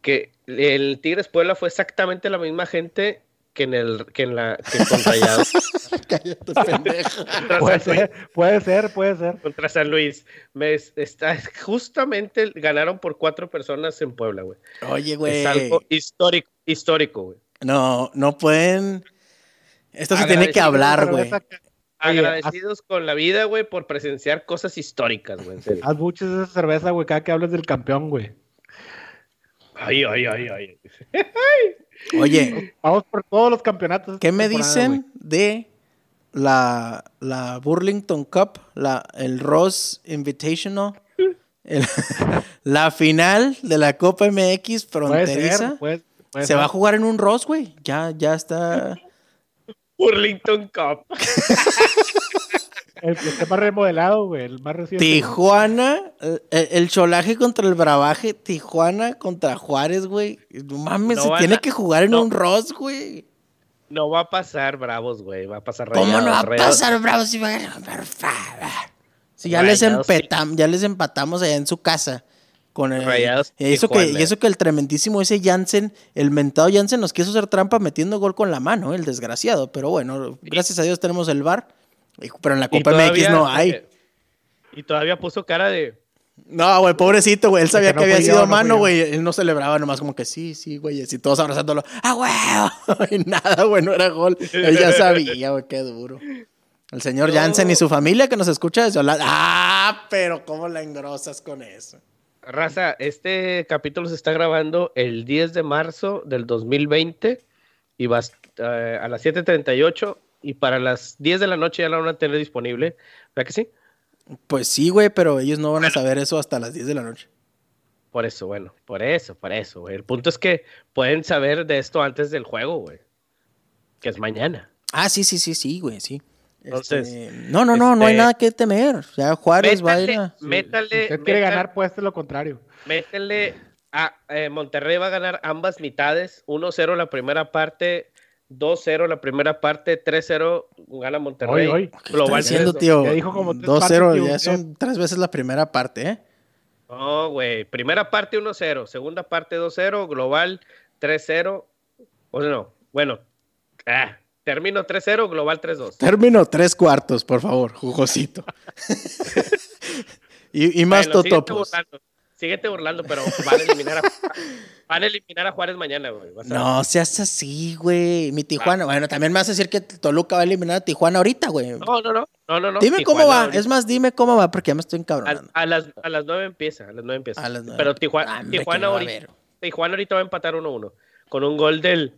Speaker 3: que el Tigres Puebla fue exactamente la misma gente que en el que en la que
Speaker 2: Cállate, pendejo. puede ser, puede ser, puede ser.
Speaker 3: Contra San Luis. Me, está, justamente ganaron por cuatro personas en Puebla, güey.
Speaker 1: Oye, güey.
Speaker 3: Es algo histórico, histórico, güey.
Speaker 1: No, no pueden esto se tiene que hablar, güey.
Speaker 3: Agradecidos con la vida, güey, por presenciar cosas históricas, güey.
Speaker 2: Haz muchas de esa cerveza, güey, cada que hables del campeón, güey.
Speaker 3: Ay, ay, ay, ay.
Speaker 1: Oye.
Speaker 2: Vamos por todos los campeonatos.
Speaker 1: ¿Qué me dicen de la, la Burlington Cup, la, el Ross Invitational? la final de la Copa MX fronteriza. se va a jugar en un Ross, güey. Ya, ya está.
Speaker 3: Burlington Cup.
Speaker 2: el que más remodelado, güey, el más reciente.
Speaker 1: Tijuana, el, cholaje contra el bravaje, Tijuana contra Juárez, güey. No mames, se tiene que jugar en un Ross, güey.
Speaker 3: No va a pasar Bravos, güey, va a pasar
Speaker 1: Rayados. ¿Cómo no va a pasar Bravos? Si, si ya, les empetamos, ya les empatamos allá en su casa. Con el, y eso, que, y eso que el tremendísimo ese Jansen, el mentado Jansen nos quiso hacer trampa metiendo gol con la mano, el desgraciado. Pero bueno, gracias a Dios tenemos el bar. Pero en la Copa MX no hay.
Speaker 3: Y todavía puso cara de.
Speaker 1: No, güey, pobrecito, güey. Él sabía que, había sido mano, güey. Él no celebraba nomás como que sí, sí, güey. Y todos abrazándolo. ¡Ah, güey! Y nada, güey, no era gol. Él ya sabía, güey, qué duro. El señor Jansen y su familia que nos escucha desde Holanda. ¡Ah! Pero cómo la engrosas con eso.
Speaker 3: Raza, este capítulo se está grabando el 10 de marzo del 2020 y va eh, a las 7.38 y para las 10 de la noche ya la van a tener disponible. ¿Verdad que sí?
Speaker 1: Pues sí, güey, pero ellos no van a saber eso hasta las 10 de la noche.
Speaker 3: Por eso, bueno, por eso, por eso, güey. El punto es que pueden saber de esto antes del juego, güey. Que es mañana.
Speaker 1: Ah, sí, sí, sí, sí, güey, sí. Entonces, este, no, no, no, no hay este, nada que temer. Ya Juárez va a ir a...
Speaker 3: Métale,
Speaker 2: si quiere ganar, pues es lo contrario.
Speaker 3: Métele a eh, Monterrey va a ganar ambas mitades. 1-0 la primera parte, 2-0 la primera parte, 3-0 gana Monterrey.
Speaker 1: Hoy, hoy. Global diciendo, tío? 2-0, ya son tres veces la primera parte, ¿eh?
Speaker 3: No, güey. Primera parte 1-0, segunda parte 2-0, global 3-0. O no, bueno. Ah, Termino 3-0, global 3-2.
Speaker 1: Termino 3 cuartos, por favor, jugosito. y, más bueno, totopos.
Speaker 3: Síguete burlando, pero van a eliminar a, van a, eliminar a Juárez mañana, güey.
Speaker 1: No seas así, güey. Mi Tijuana, bueno, también me vas a decir que Toluca va a eliminar a Tijuana ahorita, güey.
Speaker 3: No, no, no, no, no, no.
Speaker 1: Dime cómo va, es más, dime cómo va, porque ya me estoy encabronando.
Speaker 3: A, a, las, a las nueve empieza, a las nueve empieza. A las nueve. Pero Tijuana, ah, Tijuana, ahorita, Tijuana ahorita va a empatar 1-1, con un gol del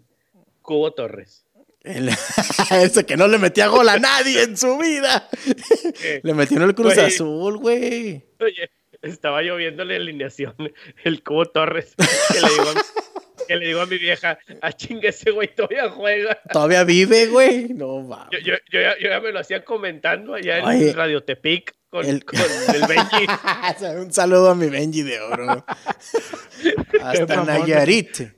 Speaker 3: Cubo Torres.
Speaker 1: Ese que no le metía gol a nadie en su vida. le metió en el Cruz Azul, güey.
Speaker 3: Oye, estaba lloviendo la alineación. El Cubo Torres. Que le digo, que le digo a mi vieja, a ah, chingue ese güey todavía juega.
Speaker 1: Todavía vive, güey. No, va.
Speaker 3: Yo, yo, yo, ya, yo, ya, me lo hacía comentando allá en Radio Tepic con el, con el Benji.
Speaker 1: Un saludo a mi Benji de oro. Hasta Nayarit.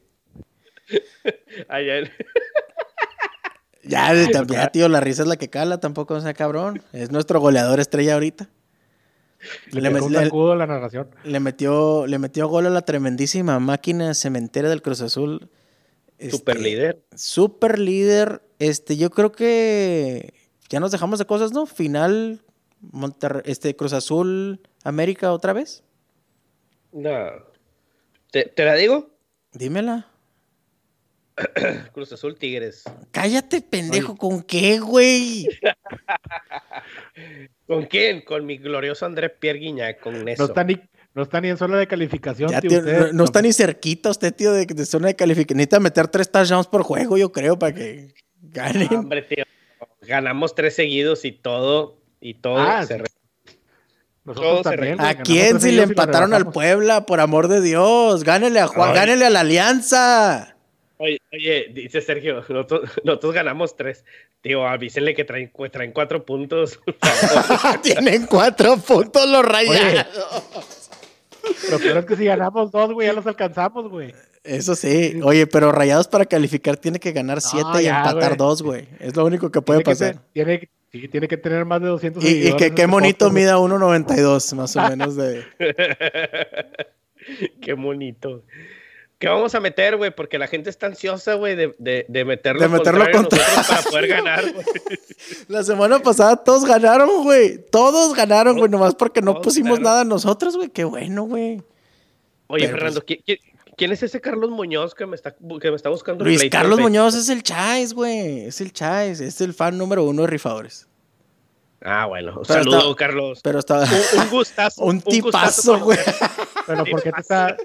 Speaker 3: Allá en...
Speaker 1: Ya, ya, tío, la risa es la que cala, tampoco sea cabrón. Es nuestro goleador estrella ahorita.
Speaker 2: Le, le, metió, la narración.
Speaker 1: Le metió, le metió gol a la tremendísima máquina cementera del Cruz Azul.
Speaker 3: Este, super líder.
Speaker 1: Super líder. Este, yo creo que ya nos dejamos de cosas, ¿no? Final este, Cruz Azul América otra vez.
Speaker 3: No. ¿Te, ¿Te la digo?
Speaker 1: Dímela.
Speaker 3: Cruz Azul Tigres.
Speaker 1: Cállate, pendejo, ¿con qué, güey?
Speaker 3: ¿Con quién? Con mi glorioso Andrés Pierre Guiñac, con eso.
Speaker 2: No está ni, no está ni en zona de calificación,
Speaker 1: tío, no, está ni cerquita usted, tío, de, zona de calificación. Necesita meter tres touchdowns por juego, yo creo, para que ganen.
Speaker 3: hombre, tío, ganamos tres seguidos y todo, y todo ah, se
Speaker 1: ¿A quién si le empataron al Puebla? Por amor de Dios, gánele a Juan, gánele a la Alianza.
Speaker 3: Oye, oye, dice Sergio, nosotros, ganamos tres. Tío, avísenle que traen, traen cuatro puntos.
Speaker 1: Tienen cuatro puntos los rayados.
Speaker 2: Lo peor es que si ganamos dos, güey, ya los alcanzamos, güey.
Speaker 1: Eso sí. Oye, pero Rayados para calificar tiene que ganar siete y empatar dos, güey. Es lo único que puede pasar.
Speaker 2: tiene, sí, tiene que tener más de 200
Speaker 1: Y, y que qué bonito mida 1.92, más o menos de...
Speaker 3: qué bonito. ¿Qué vamos a meter, güey? Porque la gente está ansiosa, güey, de, de, de meterlo, de meterlo contra para poder ganar, güey.
Speaker 1: La semana pasada todos ganaron, güey. Todos ganaron, güey, nomás porque no pusimos nada nosotros, güey. Qué bueno, güey.
Speaker 3: Oye, Fernando, pues ¿quién, es ese Carlos Muñoz que me está, que me está buscando?
Speaker 1: Luis Carlos Muñoz es el Chais, güey. Es el Chais. Es el fan número uno de Rifadores.
Speaker 3: Ah, bueno. Saludos, Carlos.
Speaker 1: Pero estaba...
Speaker 3: Un, gustazo.
Speaker 1: un, tipazo, güey.
Speaker 2: Pero ¿por qué te está,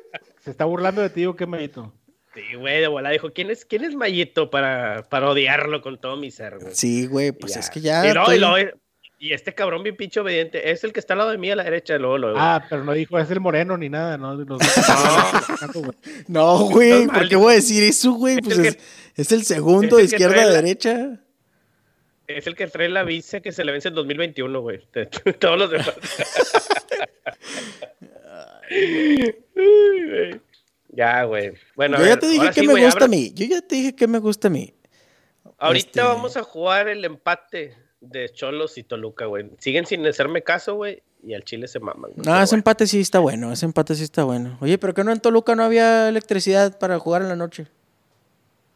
Speaker 2: se está burlando de ti o qué, Mayito?
Speaker 3: Sí, güey, de volada dijo, ¿quién es, quién es Mayito para, para odiarlo con todo mi ser, güey?
Speaker 1: Sí, güey, pues es que ya...
Speaker 3: Y, este cabrón bien pinche obediente, es el que está al lado de mí a la derecha, luego, luego.
Speaker 2: Ah, pero no dijo, es el moreno ni nada, no.
Speaker 1: No, güey, ¿por qué voy a decir eso, güey? Pues es, el segundo de izquierda a derecha.
Speaker 3: Es el que trae la visa que se le vence en 2021, güey. Todos los demás. ya, güey. Bueno,
Speaker 1: yo ya te dije que me gusta a mí. Yo ya te dije que me gusta a mí.
Speaker 3: Ahorita este, vamos a jugar el empate de Cholos y Toluca, güey. Siguen sin hacerme caso, güey. Y al Chile se maman.
Speaker 1: No, ese empate sí está bueno. Ese empate sí está bueno. Oye, pero que no en Toluca no había electricidad para jugar en la noche.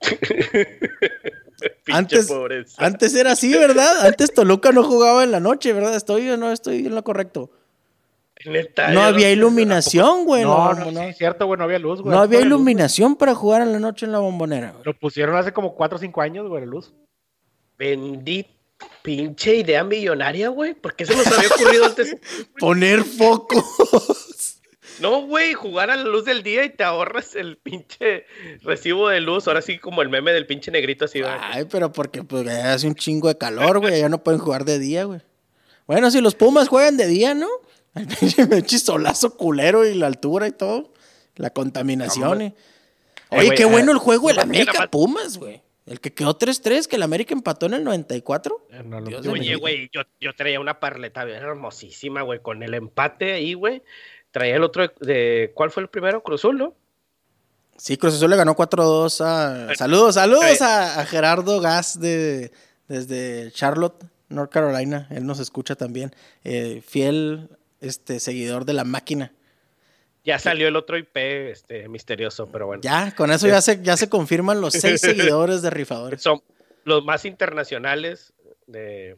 Speaker 1: antes, antes era así, ¿verdad? Antes Toluca no jugaba en la noche, ¿verdad? Estoy o no estoy en lo correcto no había iluminación, güey.
Speaker 2: No, no, no, es cierto, güey, no había luz, güey.
Speaker 1: No había iluminación para jugar en la noche en la bombonera.
Speaker 2: Lo pusieron hace como 4 o 5 años, güey, la luz.
Speaker 3: Bendito pinche idea millonaria, güey. ¿Por qué se nos había ocurrido antes?
Speaker 1: Poner focos.
Speaker 3: No, güey, jugar a la luz del día y te ahorras el pinche recibo de luz. Ahora sí, como el meme del pinche negrito así, güey.
Speaker 1: Ay, pero porque pues hace un chingo de calor, güey. Ya no pueden jugar de día, güey. Bueno, si los Pumas juegan de día, ¿no? El pinche solazo culero y la altura y todo. La contaminación. Eh. Oye, qué bueno el juego el América Pumas, güey. El que quedó 3-3, que el América empató en el 94.
Speaker 3: Eh, oye, güey, yo, yo, traía una parleta bien hermosísima, güey, con el empate ahí, güey. Traía el otro de. ¿Cuál fue el primero? Cruzul, ¿no?
Speaker 1: Sí, Cruz Azul le ganó 4-2 a. Saludos, saludos a, Gerardo Gas de, desde Charlotte, North Carolina. Él nos escucha también. Eh, fiel este seguidor de la máquina.
Speaker 3: Ya salió el otro IP este, misterioso, pero bueno.
Speaker 1: Ya, con eso ya se, ya se confirman los seis seguidores de rifadores.
Speaker 3: Son los más internacionales de,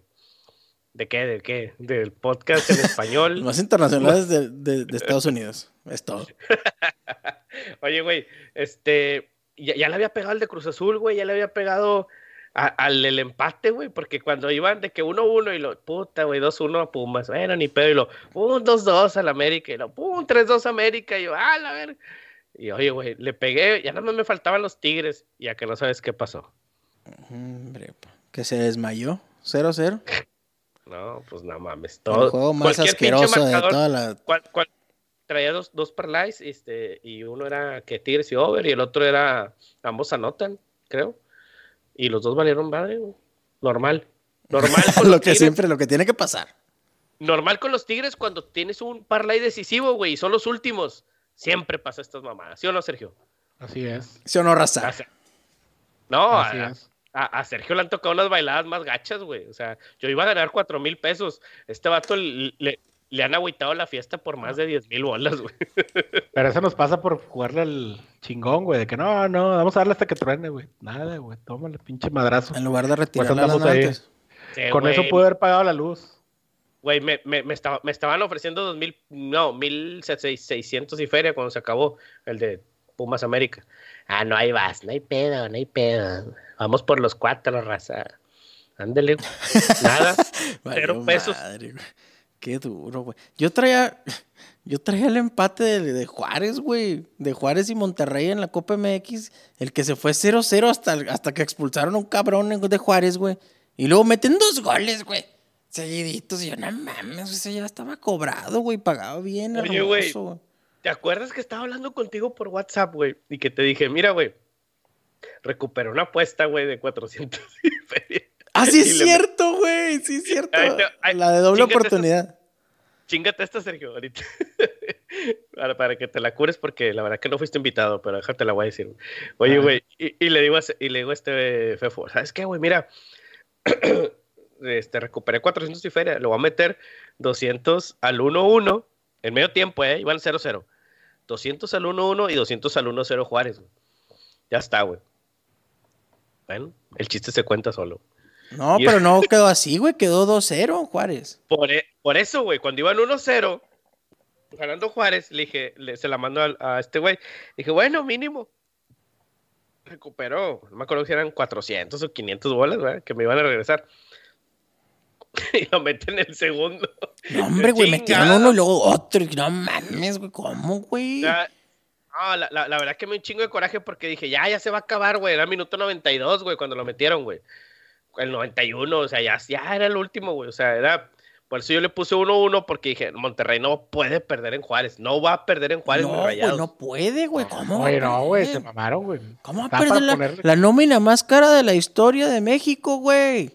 Speaker 3: ¿De qué? ¿De qué? Del podcast en español.
Speaker 1: Más internacionales de, de, Estados Unidos. Es todo.
Speaker 3: Oye, güey, este. Ya, ya, le había pegado al de Cruz Azul, güey. Ya le había pegado al el empate, güey. Porque cuando iban de que 1-1 y lo. Puta, güey, 2-1 a Pumas. Bueno, ni pedo. Y lo. Pum, 2-2 al América. Y lo. Pum, 3-2 América. Y yo, ah, la ver. Y oye, güey, le pegué. Ya nada más me faltaban los Tigres. Ya que no sabes qué pasó.
Speaker 1: Hombre, que se desmayó. 0-0.
Speaker 3: No, pues no mames. Todo,
Speaker 1: el juego más asqueroso de toda la.
Speaker 3: traía dos, dos parlays este, y uno era que Tigres y Over y el otro era ambos anotan, creo. Y los dos valieron madre, normal. Normal.
Speaker 1: lo que siempre, lo que tiene que pasar.
Speaker 3: Normal con los Tigres cuando tienes un parlay decisivo, güey, y son los últimos. Siempre pasa estas mamadas, ¿sí o no, Sergio?
Speaker 2: Así es.
Speaker 1: ¿Sí o no, Raza?
Speaker 3: No, Así es a, Sergio le han tocado unas bailadas más gachas, güey. O sea, yo iba a ganar cuatro mil pesos. Este vato le, han agüitado la fiesta por más de diez mil bolas, güey.
Speaker 2: Pero eso nos pasa por jugarle al chingón, güey. De que no, no, vamos a darle hasta que truene, güey. Nada, güey. Tómale, pinche madrazo.
Speaker 1: En lugar de retirarla antes.
Speaker 2: Con eso pude haber pagado la luz.
Speaker 3: Güey, me, me, me, estaba, me estaban ofreciendo dos mil, no, mil seiscientos y feria cuando se acabó el de Pumas América. Ah, no hay vas, no hay pedo, no hay pedo. Vamos por los cuatro, raza. Ándele. Nada. cero pesos.
Speaker 1: Qué duro, güey. Yo traía. Yo traía el empate de, Juárez, güey. De Juárez y Monterrey en la Copa MX. El que se fue 0-0 hasta, hasta que expulsaron a un cabrón de Juárez, güey. Y luego meten dos goles, güey. Seguiditos. Y yo, no mames, ese ya estaba cobrado, güey. Pagado bien,
Speaker 3: Oye, güey. ¿Te acuerdas que estaba hablando contigo por WhatsApp, güey? Y que te dije, mira, güey recuperó una apuesta, güey, de 400
Speaker 1: Ah, sí es cierto, güey, sí es cierto. la de doble oportunidad.
Speaker 3: chingate esta, Sergio, ahorita. para, que te la cures, porque la verdad que no fuiste invitado, pero déjate la voy a decir. Oye, güey, y, le digo a, y le digo a este Fefo, ¿sabes qué, güey? Mira, este, recuperé 400 y feria, le voy a meter 200 al 1-1, en medio tiempo, ¿eh? Iban 0-0. 200 al 1-1 y 200 al 1-0 Juárez, Ya está, güey. Bueno, el chiste se cuenta solo.
Speaker 1: No, pero no quedó así, güey. Quedó 2-0 Juárez.
Speaker 3: Por, e, por, eso, güey. Cuando iban 1-0, ganando Juárez, le dije, se la mandó a, este güey. Dije, bueno, mínimo. Recuperó. No me acuerdo si eran 400 o 500 bolas, güey, que me iban a regresar. y lo meten en el segundo.
Speaker 1: No, hombre, güey, metieron uno y luego otro. No mames, güey, ¿cómo, güey?
Speaker 3: No, la, la, verdad que me un chingo de coraje porque dije, ya, ya se va a acabar, güey. Era minuto 92, güey, cuando lo metieron, güey. El 91, o sea, ya, ya era el último, güey. O sea, era. Por eso yo le puse 1-1 porque dije, Monterrey no puede perder en Juárez. No va a perder en Juárez.
Speaker 1: No, güey, no puede, güey. ¿Cómo? Güey,
Speaker 2: no, güey, se mamaron, güey.
Speaker 1: ¿Cómo va a perder la, la, nómina más cara de la historia de México, güey?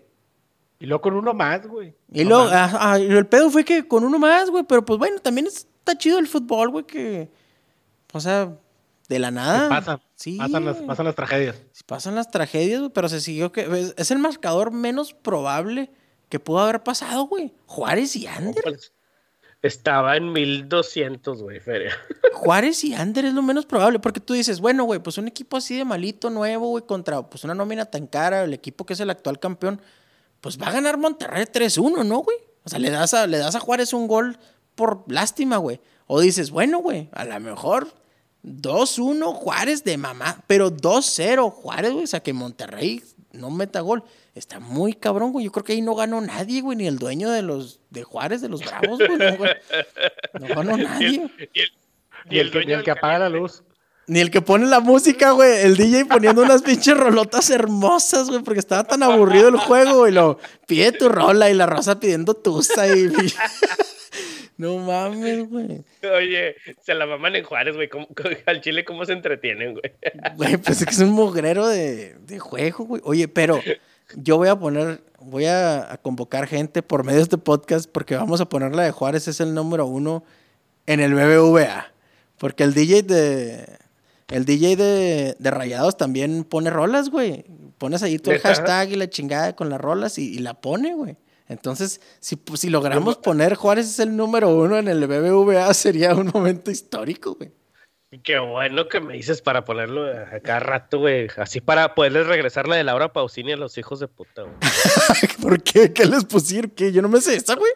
Speaker 2: Y luego con uno más, güey.
Speaker 1: Y luego, ah, ah, el pedo fue que con uno más, güey. Pero pues bueno, también está chido el fútbol, güey, que o sea, de la nada.
Speaker 2: Pasan, sí, pasan, las, pasan las tragedias.
Speaker 1: Pasan las tragedias, pero se siguió que. Es el marcador menos probable que pudo haber pasado, güey. Juárez y Ander.
Speaker 3: Estaba en 1200, güey, Feria.
Speaker 1: Juárez y Ander es lo menos probable, porque tú dices, bueno, güey, pues un equipo así de malito, nuevo, güey, contra pues una nómina tan cara, el equipo que es el actual campeón, pues va a ganar Monterrey 3-1, ¿no, güey? O sea, le das, a, le das a Juárez un gol por lástima, güey. O dices, bueno, güey, a lo mejor 2-1 Juárez de mamá, pero 2-0 Juárez, güey. O sea, que Monterrey no meta gol. Está muy cabrón, güey. Yo creo que ahí no ganó nadie, güey. Ni el dueño de los de Juárez, de los Bravos, güey. No, ganó nadie.
Speaker 2: Ni el, el, que, apaga la luz.
Speaker 1: Ni el que pone la música, güey. El DJ poniendo unas pinches rolotas hermosas, güey. Porque estaba tan aburrido el juego, güey. Lo pide tu rola y la rosa pidiendo tusa y. No mames, güey.
Speaker 3: Oye, se la maman en Juárez, güey. Al Chile, ¿cómo se entretienen, güey?
Speaker 1: Güey, pues es que es un mugrero de, de juego, güey. Oye, pero yo voy a poner, voy a, convocar gente por medio de este podcast porque vamos a poner la de Juárez, es el número uno en el BBVA. Porque el DJ de. El DJ de, de Rayados también pone rolas, güey. Pones ahí el hashtag y la chingada con las rolas y, y la pone, güey. Entonces, si, pues, si logramos poner Juárez es el número uno en el BBVA, sería un momento histórico, güey.
Speaker 3: Qué bueno que me dices para ponerlo a cada rato, güey. Así para poderles regresar la de Laura Pausini a los hijos de puta, güey.
Speaker 1: ¿Por qué? ¿Qué les pusieron? ¿Qué? Yo no me sé esa, güey.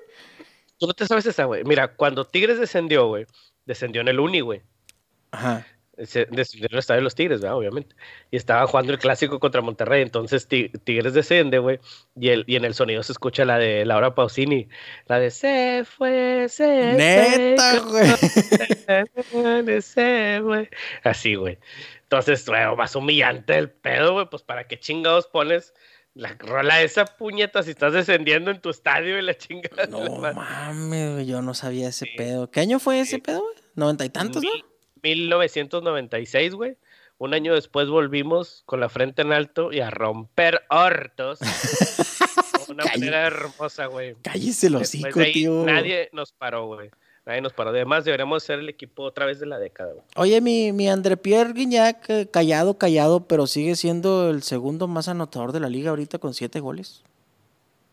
Speaker 3: Tú no te sabes esa, güey. Mira, cuando Tigres descendió, güey, descendió en el Uni, güey.
Speaker 1: Ajá.
Speaker 3: En el estadio de los Tigres, ¿verdad? Obviamente. Y estaba jugando el clásico contra Monterrey. Entonces Ti- Tigres desciende, güey. Y, el, y en el sonido se escucha la de Laura Pausini. La de se fue, se
Speaker 1: Neta, güey.
Speaker 3: fue, se fue. Así, güey. Entonces, güey, más humillante el pedo, güey. Pues para qué chingados pones la rola esa puñeta si estás descendiendo en tu estadio y la chingada.
Speaker 1: No mames, güey, yo no sabía ese pedo. ¿Qué año fue ese
Speaker 3: Sí.
Speaker 1: pedo, güey? ¿Noventa y tantos, no?
Speaker 3: Mil- 1996, güey. Un año después volvimos con la frente en alto y a romper hortos. De Una manera hermosa, güey.
Speaker 1: Cállese el
Speaker 3: Después
Speaker 1: hocico,
Speaker 3: de ahí,
Speaker 1: tío.
Speaker 3: Nadie nos paró, güey. Nadie nos paró. Además, deberíamos ser el equipo otra vez de la década, güey.
Speaker 1: Oye, mi, mi André Pierre Guignac, eh, callado, callado, pero sigue siendo el segundo más anotador de la liga ahorita con siete goles.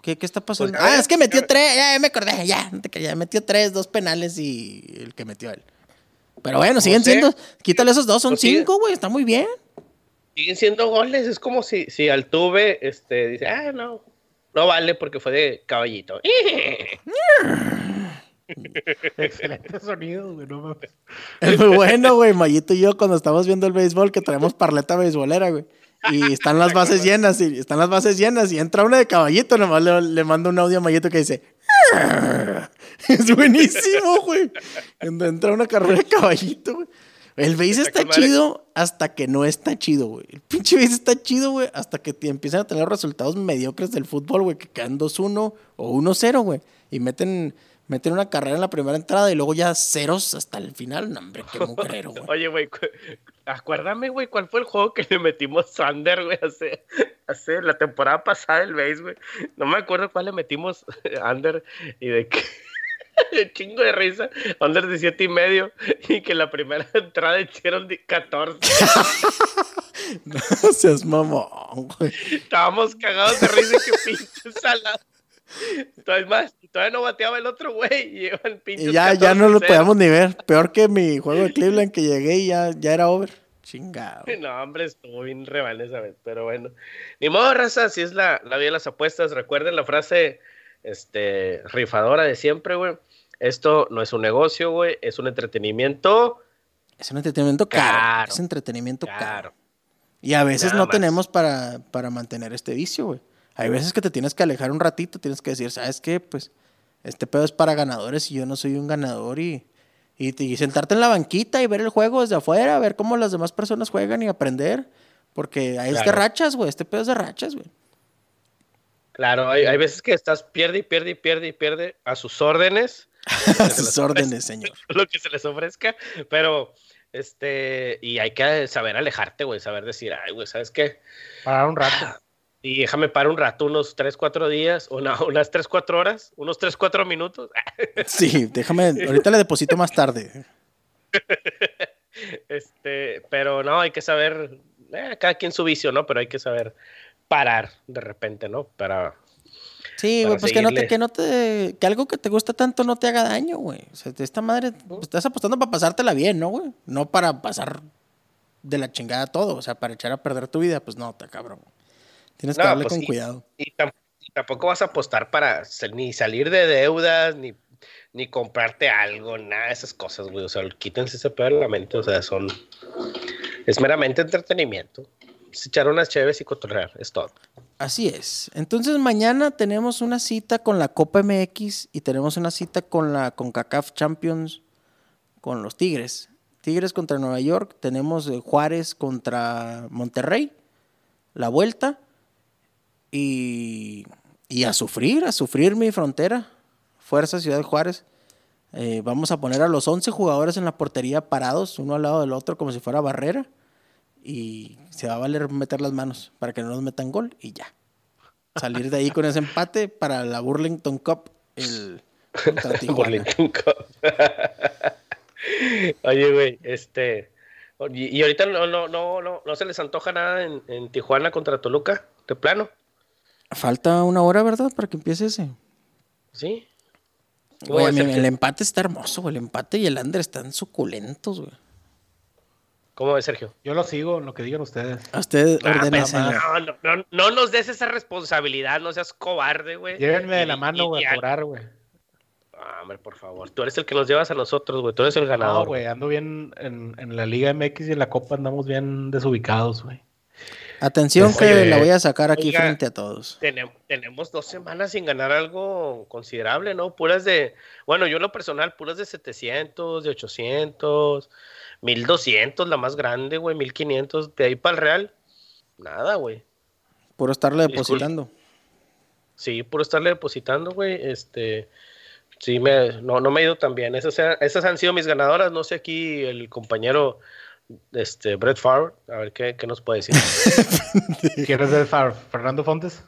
Speaker 1: ¿Qué, qué está pasando?
Speaker 3: Pues,
Speaker 1: ah, es que metió tres, ya, ya me acordé, ya, creas, metió tres, dos penales y el que metió él. Pero bueno, siguen
Speaker 3: sé.
Speaker 1: siendo, quítale esos dos, son
Speaker 3: Pues
Speaker 1: cinco, güey, está muy bien.
Speaker 3: Siguen siendo goles. Es como si, si Altuve este, dice, ah, no, no vale porque fue de caballito.
Speaker 2: Excelente sonido, güey, no mames.
Speaker 1: Es muy bueno, güey. Mayito y yo cuando estamos viendo el béisbol, que traemos parleta beisbolera, güey. Y están las bases llenas, y están las bases llenas, y entra una de caballito, nomás le, le mando un audio a Mayito que dice. Es buenísimo, güey. Entra una carrera de caballito, güey. El béis
Speaker 3: Está
Speaker 1: chido hasta que no está chido, güey. El pinche béis está chido, güey, hasta que te empiezan a tener resultados mediocres del fútbol, güey, que quedan 2-1 o 1-0, güey. Y meten, meten una carrera en la primera entrada y luego ya ceros hasta el final. No, hombre, qué mugrero, güey.
Speaker 3: Oye, güey, acuérdame, güey, cuál fue el juego que le metimos Sander, güey, hace, hace la temporada pasada del base, güey. No me acuerdo cuál le metimos Under y de qué. Chingo de risa, Under de siete y medio, y que la primera entrada hicieron de 14.
Speaker 1: No seas mamón, güey.
Speaker 3: Estábamos cagados de risa, que pinche salado. Entonces más, todavía no bateaba el otro güey, y
Speaker 1: Y ya, ya no lo
Speaker 3: 14-0.
Speaker 1: podíamos ni ver. Peor que mi juego de Cleveland que llegué y ya, ya era over. Chingado.
Speaker 3: No, hombre, estuvo bien reban esa vez, pero bueno. Ni modo, raza, si es la, la vida de las apuestas. Recuerden la frase este, rifadora de siempre, güey. Esto no es un negocio, güey, es un entretenimiento
Speaker 1: Es un entretenimiento caro.
Speaker 3: Caro.
Speaker 1: Es entretenimiento caro.
Speaker 3: caro.
Speaker 1: Y a veces
Speaker 3: Nada
Speaker 1: no
Speaker 3: más.
Speaker 1: tenemos para, para mantener este vicio, güey. Hay veces que te tienes que alejar un ratito, tienes que decir, ¿sabes qué? Pues este pedo es para ganadores y yo no soy un ganador y, y, te- y sentarte en la banquita y ver el juego desde afuera, ver cómo las demás personas juegan y aprender. Porque hay es de rachas, güey. Este pedo es de rachas, güey.
Speaker 3: Claro, hay, hay veces que estás pierde y pierde y pierde y pierde a sus órdenes,
Speaker 1: A sus órdenes, señor.
Speaker 3: lo que se les ofrezca, pero este, y hay que saber alejarte, güey, saber decir, ay, güey, ¿sabes qué?
Speaker 2: Para un rato.
Speaker 3: Y déjame parar un rato, unos 3, 4 días, una- unas 3, 4 horas, unos 3, 4 minutos.
Speaker 1: Sí, déjame, ahorita le deposito más tarde.
Speaker 3: Este, pero no, hay que saber, eh, cada quien su vicio, ¿no? Pero hay que saber parar de repente, ¿no? Para,
Speaker 1: Sí,
Speaker 3: Para
Speaker 1: güey, pues que no, te, que no te, que algo que te gusta tanto no te haga daño, güey. O sea, esta madre, pues, estás apostando para pasártela bien, ¿no, güey? No para pasar de la chingada todo, o sea, para echar a perder tu vida, pues no, está cabrón. Tienes que
Speaker 3: No,
Speaker 1: darle
Speaker 3: pues
Speaker 1: con cuidado.
Speaker 3: y, tam- y tampoco vas a apostar para ni salir de deudas, ni, ni comprarte algo, nada de esas cosas, güey. O sea, quítense ese pedo de la mente, o sea, son, es meramente entretenimiento. Echar unas cheves y cotorrear, es todo.
Speaker 1: Así es. Entonces mañana tenemos una cita con la Copa MX y tenemos una cita con la CONCACAF Champions con los Tigres. Tigres contra Nueva York, tenemos eh, Juárez contra Monterrey, la vuelta y, y a sufrir, a sufrir mi frontera. Fuerza Ciudad Juárez. Eh, vamos a poner a los 11 jugadores en la portería parados, uno al lado del otro como si fuera barrera y se va a valer meter las manos para que no nos metan gol y ya. Salir de ahí con ese empate para la Burlington Cup el.
Speaker 3: Burlington Cup. Oye, güey, este. Y, y ahorita no, no, no, no, no se les antoja nada en, en Tijuana contra Toluca, de plano,
Speaker 1: Falta una hora, ¿verdad? Para que empiece ese.
Speaker 3: ¿sí? ¿Cómo va
Speaker 1: Güey, el empate está hermoso, güey. El empate y el under están suculentos, güey.
Speaker 3: ¿Cómo ves, Sergio?
Speaker 2: Yo lo sigo en lo que digan ustedes.
Speaker 1: A usted
Speaker 3: Ah,
Speaker 1: señor.
Speaker 3: no, no, no, no nos des esa responsabilidad, no seas cobarde, güey.
Speaker 2: Llévenme de la mano, güey, a cobrar, güey.
Speaker 3: Ah, hombre, por favor. Tú eres el que nos llevas a nosotros, güey. Tú eres el
Speaker 2: No,
Speaker 3: ganador.
Speaker 2: güey, ando bien en, en la Liga MX y en la Copa andamos bien desubicados, güey.
Speaker 1: Atención
Speaker 2: Pues,
Speaker 1: que
Speaker 2: oye,
Speaker 1: la voy a sacar aquí
Speaker 3: oiga.
Speaker 1: frente a todos.
Speaker 3: Tenem- tenemos dos semanas sin ganar algo considerable, ¿no? Puras de, bueno, yo en lo personal, puras de 700, de 800, 1200, la más grande, güey, 1500, de ahí para el Real, nada, güey.
Speaker 1: Por estarle depositando.
Speaker 3: Sí, puro estarle depositando, güey, este, sí, me, no, no me ha ido tan bien. Esas, esas han sido mis ganadoras, no sé aquí el compañero, este, Brett Favre, a ver qué, qué nos puede decir.
Speaker 2: ¿Quién es el Far? ¿Fernando Fontes?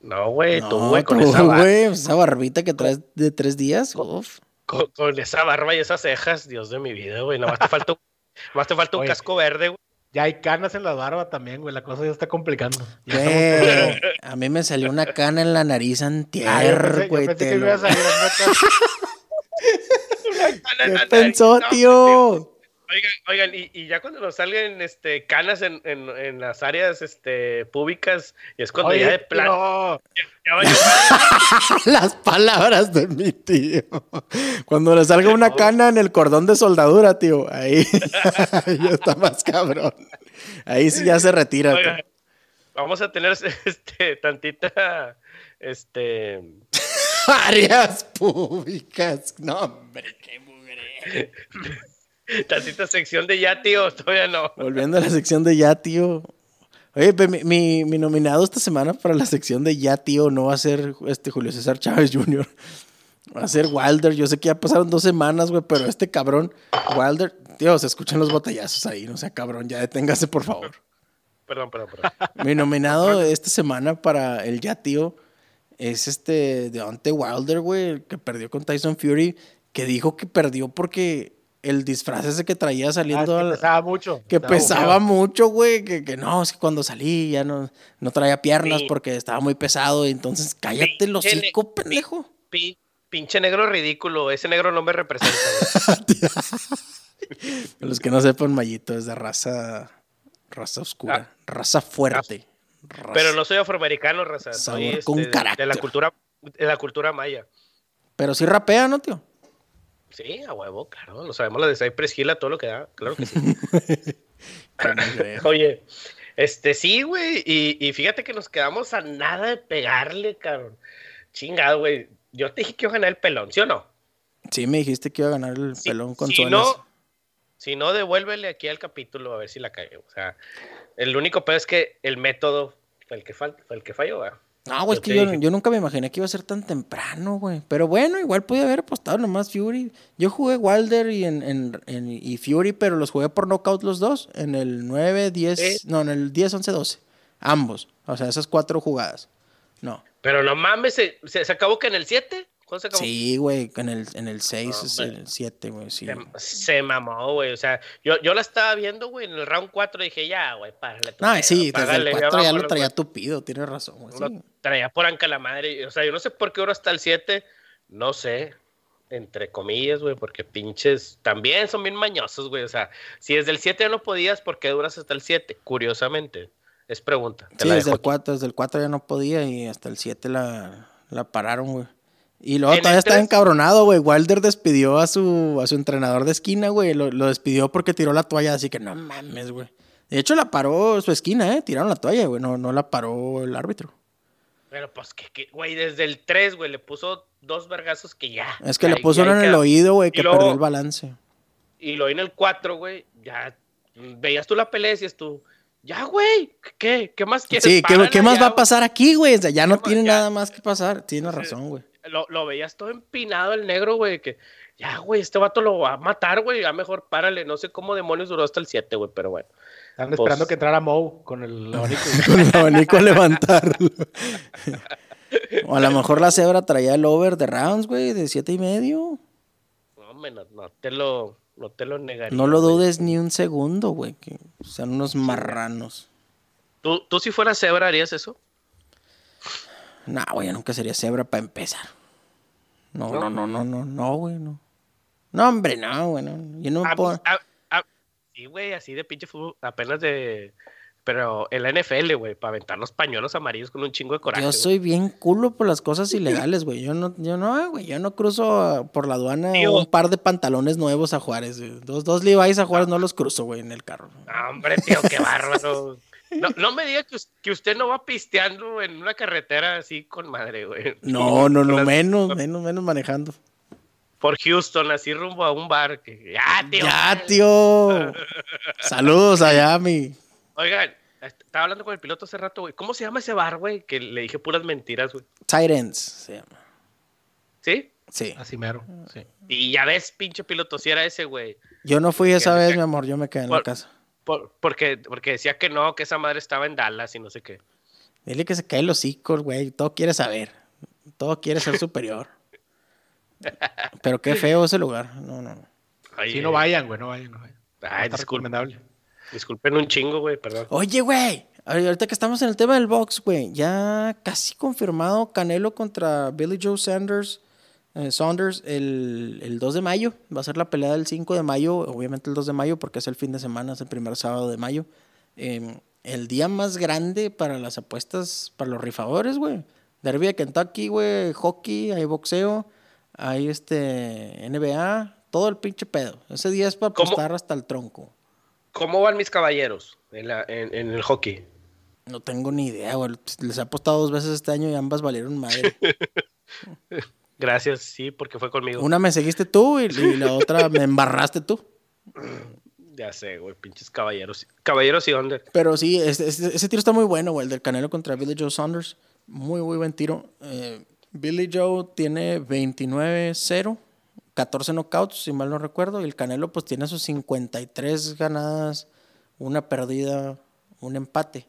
Speaker 3: No, güey, tú,
Speaker 1: No,
Speaker 3: güey, con esa barba.
Speaker 1: güey, esa barbita que traes de tres días. uf.
Speaker 3: Con, con esa barba y esas cejas, Dios de mi vida, güey. Nada más te falta, un- más te falta un
Speaker 2: Oye.
Speaker 3: casco verde, güey.
Speaker 2: Ya hay canas en la barba también, güey. La cosa ya está complicando. Ya
Speaker 1: Güey, a mí me salió una cana en la nariz
Speaker 2: Ah, yo
Speaker 1: antier,
Speaker 2: pensé, yo
Speaker 1: güey.
Speaker 2: pensé que
Speaker 1: lo-
Speaker 2: iba a salir neta.
Speaker 1: ¿Qué pensó, tío?
Speaker 3: Oigan, oigan, y, y ya cuando nos salgan este, canas en, en, en las áreas este, públicas, y es cuando
Speaker 2: Oye,
Speaker 3: ya de plano.
Speaker 2: no.
Speaker 3: Ya.
Speaker 1: Las palabras de mi tío. Cuando le salga una cana en el cordón de soldadura, tío, ahí ya está más cabrón. Ahí sí ya se retira.
Speaker 3: Oigan, vamos a tener este, tantita. Este.
Speaker 1: Áreas públicas. No, hombre, qué mugre.
Speaker 3: Tantita sección de ya, tío. Todavía no.
Speaker 1: Volviendo a la sección de ya, tío. Oye, pe- mi, mi, mi nominado esta semana para la sección de ya, tío, no va a ser este Julio César Chávez Jr. Va a ser Wilder. Yo sé que ya pasaron dos semanas, güey, pero este cabrón, Wilder, tío, se escuchan los botellazos ahí, no sea cabrón, ya deténgase, por favor.
Speaker 3: Perdón, perdón, perdón.
Speaker 1: Mi nominado esta semana para el ya, tío, es este Deontay Wilder, güey, el que perdió con Tyson Fury, que dijo que perdió porque el disfraz ese que traía
Speaker 2: Ah,
Speaker 1: saliendo
Speaker 2: que
Speaker 1: al-
Speaker 2: pesaba mucho.
Speaker 1: que
Speaker 2: Estaba
Speaker 1: pesaba mucho, güey, que, que no, es que cuando salí ya no, no traía piernas
Speaker 3: Sí.
Speaker 1: porque estaba muy pesado, y entonces cállate
Speaker 3: Pinche
Speaker 1: hocico,
Speaker 3: ne-
Speaker 1: pendejo.
Speaker 3: Pi- pinche negro ridículo. Ese negro no me representa. güey.
Speaker 1: Los que no sepan, Mayito es de raza, raza oscura, raza fuerte. raza-
Speaker 3: Ah. Pero no soy afroamericano, raza. Soy este,
Speaker 1: con
Speaker 3: de- de,
Speaker 1: carácter.
Speaker 3: la cultura, de la cultura maya.
Speaker 1: Pero sí rapea, ¿no, tío?
Speaker 3: Sí, a huevo, claro. Lo sabemos la de Cypress Hill a todo lo que da. Claro que sí. Oye, este sí, güey. Y, y fíjate que nos quedamos a nada de pegarle, cabrón. Chingado, güey. Yo te dije que iba a ganar el pelón, ¿sí o no?
Speaker 1: Sí, me dijiste que iba a ganar el pelón con
Speaker 3: si no, si no, devuélvele aquí al capítulo a ver si la cagué. O sea, el único peor es que el método fue el que, fal- fue el que falló, güey.
Speaker 1: No, güey, es que yo, yo nunca me imaginé que iba a ser tan temprano, güey. Pero bueno, igual podía haber apostado nomás Fury. Yo jugué Wilder y, en, en- en- y Fury, pero los jugué por knockout los dos. En el 9, 10,
Speaker 3: Sí.
Speaker 1: no, en el 10, 11, 12. Ambos. O sea, esas cuatro jugadas. No.
Speaker 3: Pero no mames, ¿se, se, se acabó que en el 7? ¿Cuándo se acabó?
Speaker 1: Sí, güey, en el, en el 6,
Speaker 3: No, hombre.
Speaker 1: el 7, güey, sí.
Speaker 3: Se, se mamó, güey. O sea, yo, yo la estaba viendo, güey, en el round 4 dije, ya, güey, párale.
Speaker 1: No,
Speaker 3: pedo,
Speaker 1: sí, desde
Speaker 3: págale,
Speaker 1: el 4 ya lo
Speaker 3: vámonos,
Speaker 1: traía
Speaker 3: güey".
Speaker 1: tupido, tienes razón, güey.
Speaker 3: Lo
Speaker 1: sí.
Speaker 3: traía por anca la madre. O sea, yo no sé por qué ahora hasta el 7. No sé. Entre comillas, güey, porque pinches también son bien mañosos, güey. O sea, si desde el 7 ya no podías, ¿por qué duras hasta el 7? Curiosamente. Es pregunta. Te
Speaker 1: Sí,
Speaker 3: la
Speaker 1: desde el,
Speaker 3: aquí.
Speaker 1: 4, desde el 4 ya no podía y hasta el 7 la, la pararon, güey. Y luego
Speaker 3: En
Speaker 1: todavía
Speaker 3: tres-
Speaker 1: encabronado, güey. Wilder despidió a su, a su entrenador de esquina, güey. Lo, lo despidió porque tiró la toalla, así que no mames, güey. De hecho, la paró su esquina, ¿eh? Tiraron la toalla, güey. No, no la paró el árbitro.
Speaker 3: Pero pues que, güey, desde el 3, güey, le puso dos vergazos que ya.
Speaker 1: Es que le puso uno en el oído, güey, que
Speaker 3: luego-
Speaker 1: perdió el balance.
Speaker 3: Y lo en el 4, güey, ya veías tú la pelea y decías tú, ya, güey, ¿qué? ¿Qué más quieres?
Speaker 1: Sí, ¿qué, qué más
Speaker 3: ya,
Speaker 1: va a
Speaker 3: güey".
Speaker 1: pasar aquí, güey? O sea, ya no tiene
Speaker 3: Ya.
Speaker 1: nada más que pasar. Tienes razón, güey.
Speaker 3: Lo, lo veías todo empinado el negro, güey, que ya, güey, este vato lo va a matar, güey, ya mejor párale. No sé cómo demonios duró hasta el 7, güey, pero bueno.
Speaker 2: Están esperando
Speaker 3: Pues-
Speaker 2: que entrara Moe con el abanico.
Speaker 1: Con el abanico a levantarlo. o a lo mejor la cebra traía el over de rounds, güey, de siete y medio.
Speaker 3: No, hombre, no, no te lo, no te lo negaría.
Speaker 1: No lo
Speaker 3: güey.
Speaker 1: dudes ni un segundo, güey. Que sean unos marranos.
Speaker 3: ¿Tú, tú si fueras cebra harías eso?
Speaker 1: No, güey, yo nunca sería cebra para empezar. No, no, no, no, no, no, güey, no. No, hombre, no, güey, no. Yo no me
Speaker 3: A
Speaker 1: puedo...
Speaker 3: a- a- Sí, güey, así de pinche fútbol, apenas de. Pero en la NFL, güey, para aventar los pañuelos amarillos con un chingo de coraje.
Speaker 1: Yo soy bien culo por las cosas ilegales, güey. Yo no, yo no, güey, yo no cruzo por la aduana un par de pantalones nuevos a Juárez. Dos, dos Levi's a Juárez no los cruzo, güey, en el carro.
Speaker 3: hombre, tío, qué bárbaro. No, no me diga que, usted no va pisteando en una carretera así con madre, güey.
Speaker 1: No, no, no, menos, menos, menos manejando.
Speaker 3: Por Houston, así rumbo a un bar. Que, ya, tío.
Speaker 1: Ya, tío. Saludos a mi.
Speaker 3: Oigan, estaba hablando con el piloto hace rato, güey. ¿Cómo se llama ese bar, güey? Que le dije puras mentiras, güey.
Speaker 1: Titans se llama.
Speaker 3: ¿Sí?
Speaker 1: Sí.
Speaker 2: Así mero, sí.
Speaker 3: Y ya ves, pinche piloto, si era ese, güey.
Speaker 1: Yo no fui esa vez, mi amor, yo me quedé en la casa
Speaker 3: porque, porque decía que no, que esa madre estaba en Dallas y no sé qué.
Speaker 1: Dile que se cae los hocico, güey. Todo quiere saber. Todo quiere ser superior. Pero qué feo ese lugar. No, no.
Speaker 2: Si no vayan, güey, no vayan. No
Speaker 3: Ay, disculpen. Disculpen un chingo, güey, perdón.
Speaker 1: Oye, güey. Ahorita que estamos en el tema del box, güey. Ya casi confirmado Canelo contra Billy Joe Sanders eh, Saunders el, el, 2 de mayo. Va a ser la pelea del 5 de mayo, obviamente el 2 de mayo porque es el fin de semana, es el primer sábado de mayo. Em, el día más grande para las apuestas, para los rifadores, güey. Derby de Kentucky, güey, hockey, hay boxeo, hay este NBA, todo el pinche pedo. Ese día es para apostar hasta el tronco.
Speaker 3: ¿Cómo van mis caballeros en, en el hockey?
Speaker 1: No tengo ni idea, güey. Les he apostado dos veces este año y ambas valieron madre.
Speaker 3: Gracias, sí, porque fue conmigo.
Speaker 1: Una me seguiste tú y, la otra me embarraste tú.
Speaker 3: Ya sé, güey, pinches caballeros. Caballeros y dónde.
Speaker 1: Pero sí, ese, tiro está muy bueno, güey, el del Canelo contra Billy Joe Saunders. Muy, muy buen tiro. Eh, Billy Joe tiene 29-0, 14 knockouts, si mal no recuerdo, y el Canelo pues tiene sus 53 ganadas, una perdida, un empate.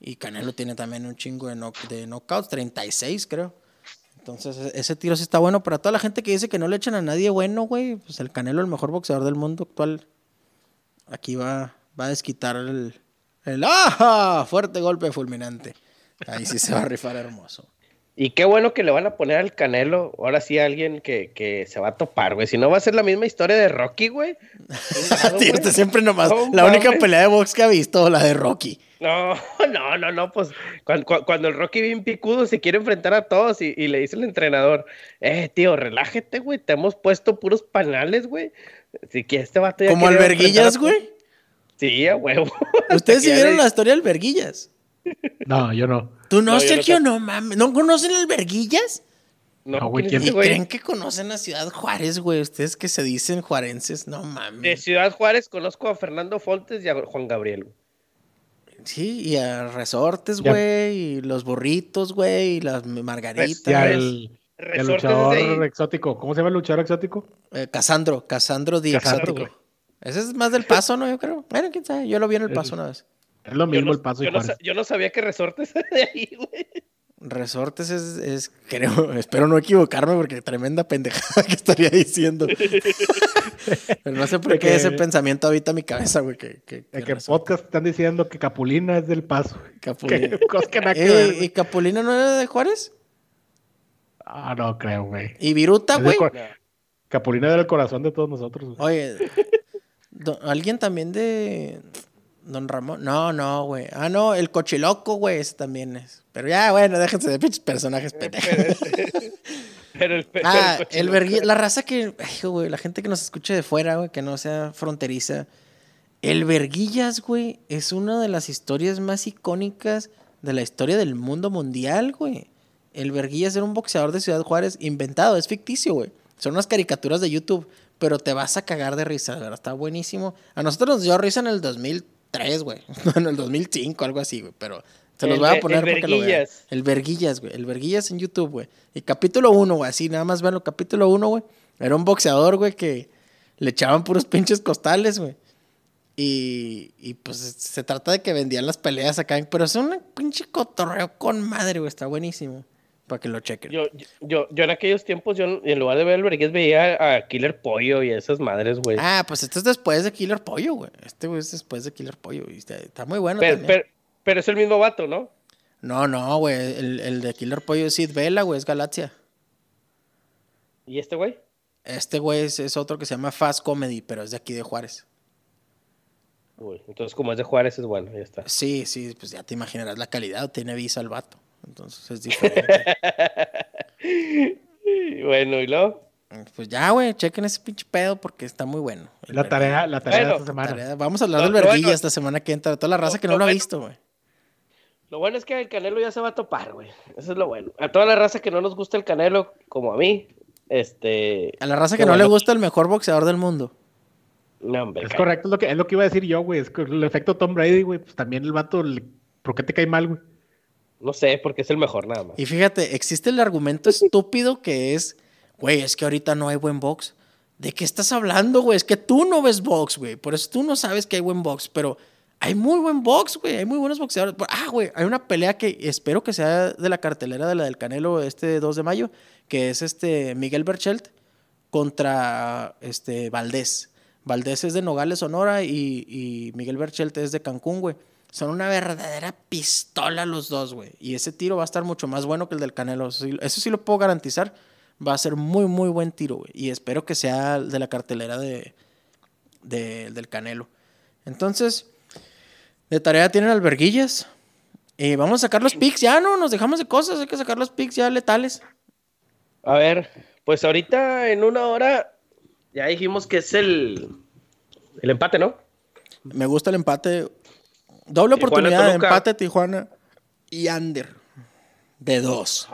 Speaker 1: Y Canelo tiene también un chingo de, de knockouts, 36 creo. Entonces, e-, ese tiro sí está bueno. Para toda la gente que dice que no le echan a nadie bueno, güey, pues el Canelo, el mejor boxeador del mundo actual, aquí va, va a desquitar el, el ¡ah! Fuerte golpe fulminante. Ahí sí se va a rifar hermoso.
Speaker 3: Y qué bueno que le van a poner al Canelo, ahora sí a alguien que, que, se va a topar, güey. Si no va a ser la misma historia de Rocky, güey.
Speaker 1: Tío, usted siempre nomás. la única pelea de box que ha visto, la de Rocky.
Speaker 3: No, no, no, no, pues cuando, el Rocky bien picudo se quiere enfrentar a todos y, le dice el entrenador, eh, tío, relájate, güey, te hemos puesto puros panales, güey. Así que este vato
Speaker 1: ya ¿Como alberguillas, güey?
Speaker 3: Sí, a huevo.
Speaker 1: ¿Ustedes sí vieron la historia de alberguillas?
Speaker 2: No, yo no.
Speaker 1: ¿Tú no, Sergio? No, mames. ¿No conocen alberguillas?
Speaker 2: No, güey.
Speaker 1: ¿Y creen que conocen a Ciudad Juárez, güey? Ustedes que se dicen juarenses, no mames.
Speaker 3: De Ciudad Juárez conozco a Fernando Foltes y a Juan Gabriel, güey.
Speaker 1: Sí, y a resortes, güey, y los burritos, güey, y las margaritas.
Speaker 2: Y el luchador exótico. ¿Cómo se llama el luchador exótico?
Speaker 1: Eh, Casandro, Casandro Di Exótico. Ese es más del paso, ¿no? Yo creo. Bueno, quién sabe. Yo lo vi en el paso una vez.
Speaker 2: Es lo mismo el paso.
Speaker 3: Yo, no, yo no sabía que resortes de ahí, güey.
Speaker 1: Resortes es, es, creo, espero no equivocarme porque tremenda pendejada que estaría diciendo. Pero no sé por qué ese pensamiento habita mi cabeza, güey. Que, que,
Speaker 2: que, podcast están diciendo que Capulina es del paso.
Speaker 1: Capulina. Eh, ¿Y Capulina no era de Juárez?
Speaker 2: Ah, no creo, güey.
Speaker 1: ¿Y Viruta, güey?
Speaker 2: Capulina era el corazón de todos nosotros.
Speaker 1: Oye, alguien también de Don Ramón. No, no, güey. Ah, no, el cochiloco, güey, ese también es. Pero ya, bueno, déjense de pinches personajes pendejos. Pero el, ah, el, la raza que, güey, la gente que nos escuche de fuera, güey, que no sea fronteriza. El Verguillas, güey, es una de las historias más icónicas de la historia del mundo mundial, güey. El Verguillas era un boxeador de Ciudad Juárez inventado, es ficticio, güey. Son unas caricaturas de YouTube, pero te vas a cagar de risa, ¿verdad? Está buenísimo. A nosotros nos dio risa en el 2003, güey. en el 2005, algo así, güey. Pero se los voy a poner porque lo vean. El Verguillas, güey. El Verguillas en YouTube, güey. Y capítulo 1, güey. Así, nada más veanlo. Capítulo 1, güey. Era un boxeador, güey, que le echaban puros pinches costales, güey. Y, y, pues se trata de que vendían las peleas acá. Pero es un pinche cotorreo con madre, güey. Está buenísimo. Para que lo chequen.
Speaker 3: Yo, yo, yo en aquellos tiempos, yo en lugar de ver el Verguillas, veía a Killer Pollo y esas madres, güey.
Speaker 1: Ah, pues esto es después de Killer Pollo, güey. Este, güey, es después de Killer Pollo. Y está, muy bueno
Speaker 3: pero, también. Pero es el mismo vato, ¿no?
Speaker 1: No, no, güey. El, de Killer Pollo es Sid Vela, güey. Es Galaxia.
Speaker 3: ¿Y este güey?
Speaker 1: Este güey es, otro que se llama Fast Comedy, pero es de aquí de Juárez.
Speaker 3: Uy, entonces, como es de Juárez, es bueno, ya está.
Speaker 1: Sí, sí, pues ya te imaginarás la calidad, tiene visa el vato. Entonces es diferente.
Speaker 3: bueno, ¿y luego?
Speaker 1: Pues ya, güey, chequen ese pinche pedo porque está muy bueno.
Speaker 2: La tarea, la tarea de esta semana.
Speaker 1: Vamos a hablar del verguilla esta semana que entra. Toda la raza que no lo, ha visto, güey.
Speaker 3: Lo bueno es que el Canelo ya se va a topar, güey. Eso es lo bueno. A toda la raza que no nos gusta el Canelo, como a mí, este...
Speaker 1: A la raza que no le gusta el mejor boxeador del mundo.
Speaker 2: No, hombre, es correcto, es lo, que, es lo que iba a decir yo, güey. Es que el efecto Tom Brady, güey, pues también el vato, ¿por qué te cae mal, güey?
Speaker 3: No sé, porque es el mejor nada más.
Speaker 1: Y fíjate, existe el argumento estúpido que es güey, es que ahorita no hay buen box. ¿De qué estás hablando, güey? Es que tú no ves box, güey. Por eso tú no sabes que hay buen box, pero hay muy buen box, güey. Hay muy buenos boxeadores. Ah, güey, hay una pelea que espero que sea de la cartelera de la del Canelo este 2 de mayo, que es este Miguel Berchelt contra este Valdés. Valdés es de Nogales, Sonora y, y Miguel Berchelt es de Cancún, güey. Son una verdadera pistola los dos, güey. Y ese tiro va a estar mucho más bueno que el del Canelo. eso sí lo puedo garantizar va a ser muy, muy buen tiro, güey. Y espero que sea de la cartelera de, del Canelo. Entonces, de tarea tienen alberguillas. Y vamos a sacar los picks ya, ¿no? Nos dejamos de cosas, hay que sacar los picks ya letales.
Speaker 3: A ver, pues ahorita en una hora ya dijimos que es el, el empate, ¿no?
Speaker 1: Me gusta el empate. Doble oportunidad de empate Tijuana y Under. De dos.